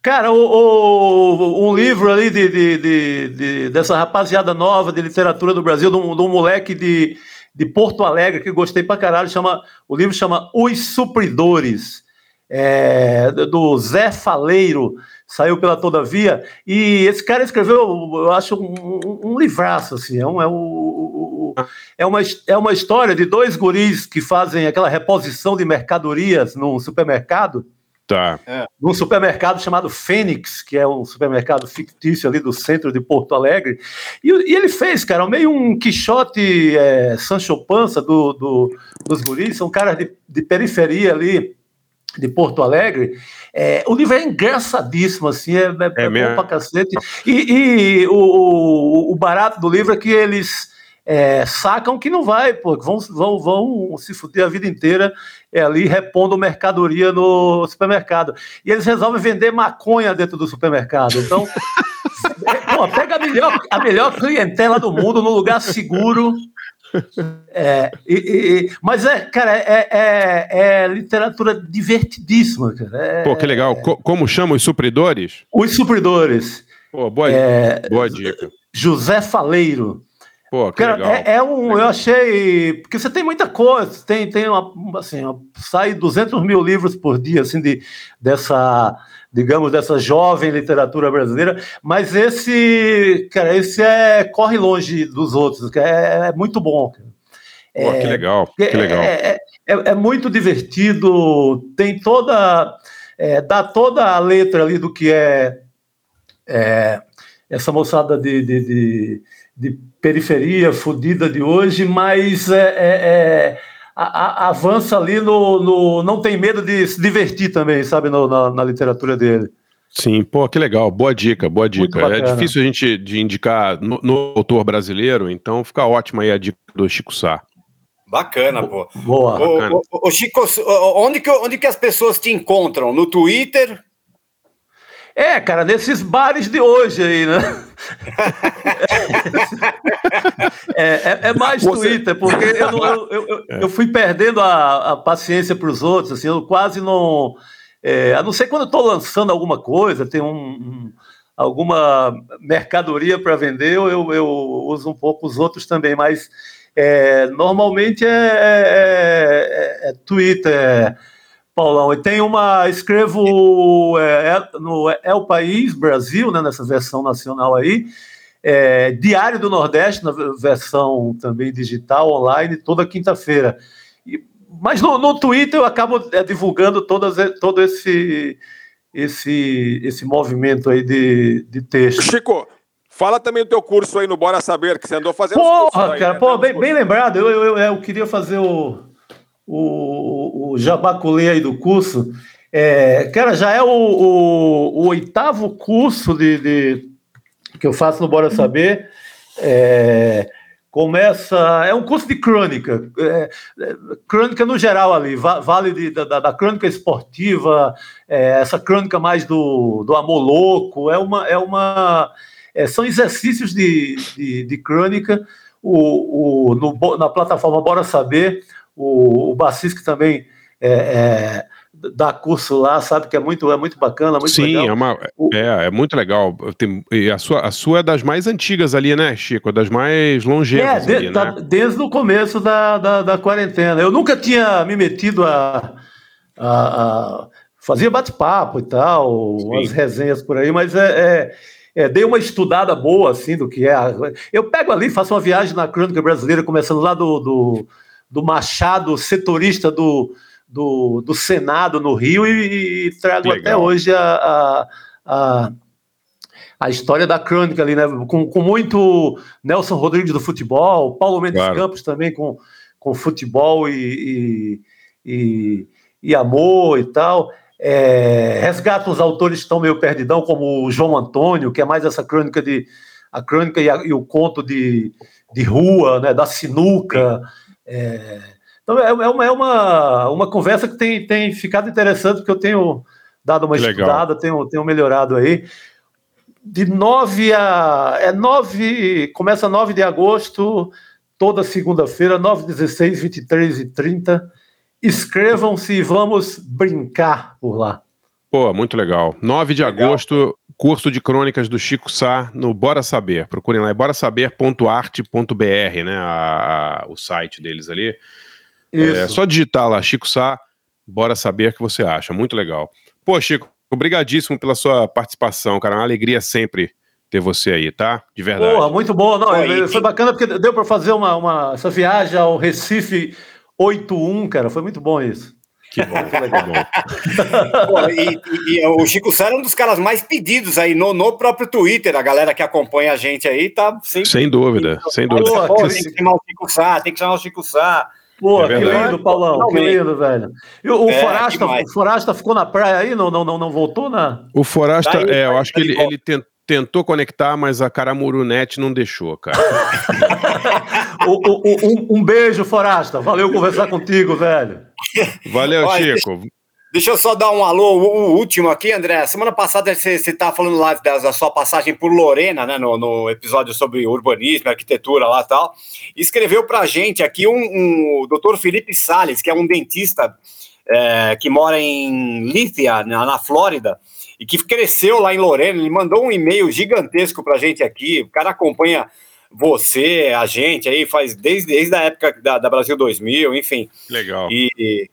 Cara, o, o- um livro ali de, de- de- de- dessa rapaziada nova de literatura do Brasil, de um, de um moleque de, de Porto Alegre, que gostei pra caralho, chama, o livro chama Os Supridores, é, do Zé Faleiro, saiu pela Todavia, e esse cara escreveu, eu acho, um, um- um livraço, assim, é, um, é, o- é, uma, é uma história de dois guris que fazem aquela reposição de mercadorias num supermercado, Tá. num supermercado chamado Fênix, que é um supermercado fictício ali do centro de Porto Alegre. E, e ele fez, cara, meio um Quixote é, Sancho Panza do, do- dos guris, são caras de, de periferia ali de Porto Alegre. É, o livro é engraçadíssimo, assim, é, é, é bom mesmo? pra cacete. E, e o, o- o barato do livro é que eles é, sacam que não vai, pô, que vão, vão, vão se fuder a vida inteira é, ali repondo mercadoria no supermercado. E eles resolvem vender maconha dentro do supermercado. Então, <laughs> é, pô, pega a melhor, a melhor clientela do mundo num lugar seguro. É, e- e- mas é, cara, é, é- é literatura divertidíssima, cara. É- Pô, que legal. Co- como chama os supridores? Os supridores. Pô, boa, É, boa dica. José Faleiro. Pô, que Cara, legal. é, é um, eu achei, porque você tem muita coisa, tem, tem uma, assim, ó, sai 200 mil livros por dia, assim, de, dessa, digamos, dessa jovem literatura brasileira, mas esse, cara, esse é, corre longe dos outros, é, é muito bom. cara. Pô, que legal, que É, legal. é, é- é muito divertido, tem toda. é, dá toda a letra ali do que é, é, essa moçada de, de, de- de periferia fodida de hoje, mas é, é- é, a- a- avança ali no, no- Não tem medo de se divertir também, sabe, no- na, na literatura dele. Sim, pô, que legal. Boa dica, boa dica. É difícil a gente de indicar no, no autor brasileiro, então fica ótima aí a dica do Chico Sá. Bacana, pô. Boa. Ô, Bacana. ô, ô, Chico, onde que, onde que as pessoas te encontram? No Twitter? É, cara, nesses bares de hoje aí, né? <laughs> É, é- é mais Você- Twitter, porque eu, não- eu- eu- eu- eu fui perdendo a, a paciência para os outros, assim, eu quase não. é, a não ser quando eu estou lançando alguma coisa, tem um, um- alguma mercadoria para vender, eu, eu- uso um pouco os outros também, mas é, normalmente é, é- é- é Twitter. É, Paulão, e tem uma. Escrevo é, é, no É o País Brasil, né, nessa versão nacional aí. é, Diário do Nordeste, na versão também digital, online, toda quinta-feira. Mas no, no Twitter eu acabo é, divulgando todas, todo esse, esse, esse movimento aí de, de texto. Chico, fala também do teu curso aí no Bora Saber, que você andou fazendo. Porra, aí, cara, né? pô, bem, bem lembrado. Eu, eu, eu queria fazer o, o, o jabaculê aí do curso. É, cara, já é o, o- o oitavo curso de, de- que eu faço no Bora Saber. É, começa. É um curso de crônica. é, é, crônica no geral ali, va- vale de- da, da- crônica esportiva, é, essa crônica mais do, do amor louco. É uma. É uma é, são exercícios de, de, de crônica. O, o, no na plataforma Bora Saber, o, o Bacis, que também é, é, dá curso lá, sabe que é muito, é muito bacana, muito Sim, legal. é, uma, é, é muito legal. Tem- a, sua, a sua é das mais antigas ali, né, Chico? Das mais É, longevas de- ali, tá- né? desde o começo da, da, da quarentena. Eu nunca tinha me metido a. a- a- fazia bate-papo e tal, umas resenhas por aí, mas é, é- é, dei uma estudada boa assim do que é. a- Eu pego ali, faço uma viagem na crônica brasileira, começando lá do, do, do Machado, setorista do, do, do Senado no Rio, e, e trago até Legal. hoje a- a- a a história da crônica ali, né? Com, com muito Nelson Rodrigues do futebol, Paulo Mendes Claro. Campos também com, com futebol e, e, e- e amor e tal. É, resgata os autores que estão meio perdidão, como o João Antônio, que é mais essa crônica de a crônica e, a- e o conto de, de rua, né? Da sinuca. É, então é, é uma, é uma, uma conversa que tem, tem ficado interessante, porque eu tenho dado uma legal. estudada, tenho, tenho melhorado aí. de 9 a. É 9. Começa 9 de agosto, toda segunda-feira, 9, 16, 23 e 30. Inscrevam-se e vamos brincar por lá. Pô, muito legal. 9 de agosto, curso de crônicas do Chico Sá no Bora Saber. Procurem lá, é borasaber.arte.br, né? a- a- o site deles ali. É Isso. só digitar lá, Chico Sá, bora saber o que você acha. Muito legal. Pô, Chico, obrigadíssimo pela sua participação, cara. É uma alegria sempre ter você aí, tá? De verdade. Porra, muito bom. Não, Pô, e- foi bacana porque deu para fazer uma, uma- essa viagem ao Recife 81, cara. Foi muito bom isso. Que bom, <laughs> que legal. Pô, e, e- e o Chico Sá era um dos caras mais pedidos aí no, no próprio Twitter. A galera que acompanha a gente aí tá sempre. Sem dúvida, sem dúvida. Pô, tem que chamar o Chico Sá, tem que chamar o Chico Sá. Pô, É que lindo, Paulão. Que lindo, velho. E o, o É, Forasta, o Forasta ficou na praia aí? Não, não, não, não voltou na. O Forasta, Tá aí, é, eu tá acho tá que ele, ele ten- tentou conectar, mas a Caramurunete não deixou, cara. <laughs> O- o- o- um, um beijo, Forasta. Valeu conversar contigo, velho. Valeu, Olha, Chico. Deixa eu só dar um alô, o, último aqui, André. Semana passada você estava falando lá da, da sua passagem por Lorena, né, no, no episódio sobre urbanismo, arquitetura lá e tal. Escreveu para a gente aqui um, um, o doutor Felipe Salles, que é um dentista é, que mora em Lithia, na, na Flórida, e que cresceu lá em Lorena. Ele mandou um e-mail gigantesco para a gente aqui. O cara acompanha você, a gente aí, faz desde, desde a época da, da Brasil 2000, enfim. Legal. E, e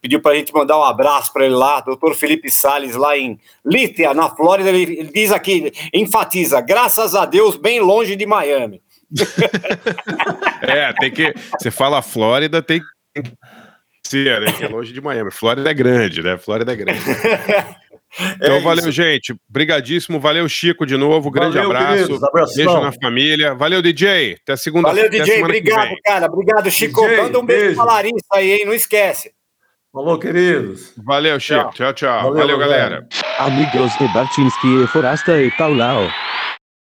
pediu para a gente mandar um abraço para ele lá, doutor Felipe Salles, lá em Lithia, na Flórida. Ele, ele diz aqui, enfatiza, graças a Deus, bem longe de Miami. <laughs> É, tem que. Você fala Flórida, tem que ser, né? Que é longe de Miami. Flórida é grande, né? Flórida é grande. <laughs> Então, É valeu, isso. gente. Brigadíssimo. Valeu, Chico, de novo. Grande Valeu, abraço. queridos. Beijo na família. Valeu, DJ. Até segunda Valeu, até DJ, obrigado, cara. Obrigado, Chico. DJ, Manda um beijo, beijo. pra Larissa aí, hein? Não esquece. Falou, queridos. Valeu, Chico. Tchau, tchau. Valeu, Valeu, galera. galera. Amigos e Barchinski e Forasta e Paulão.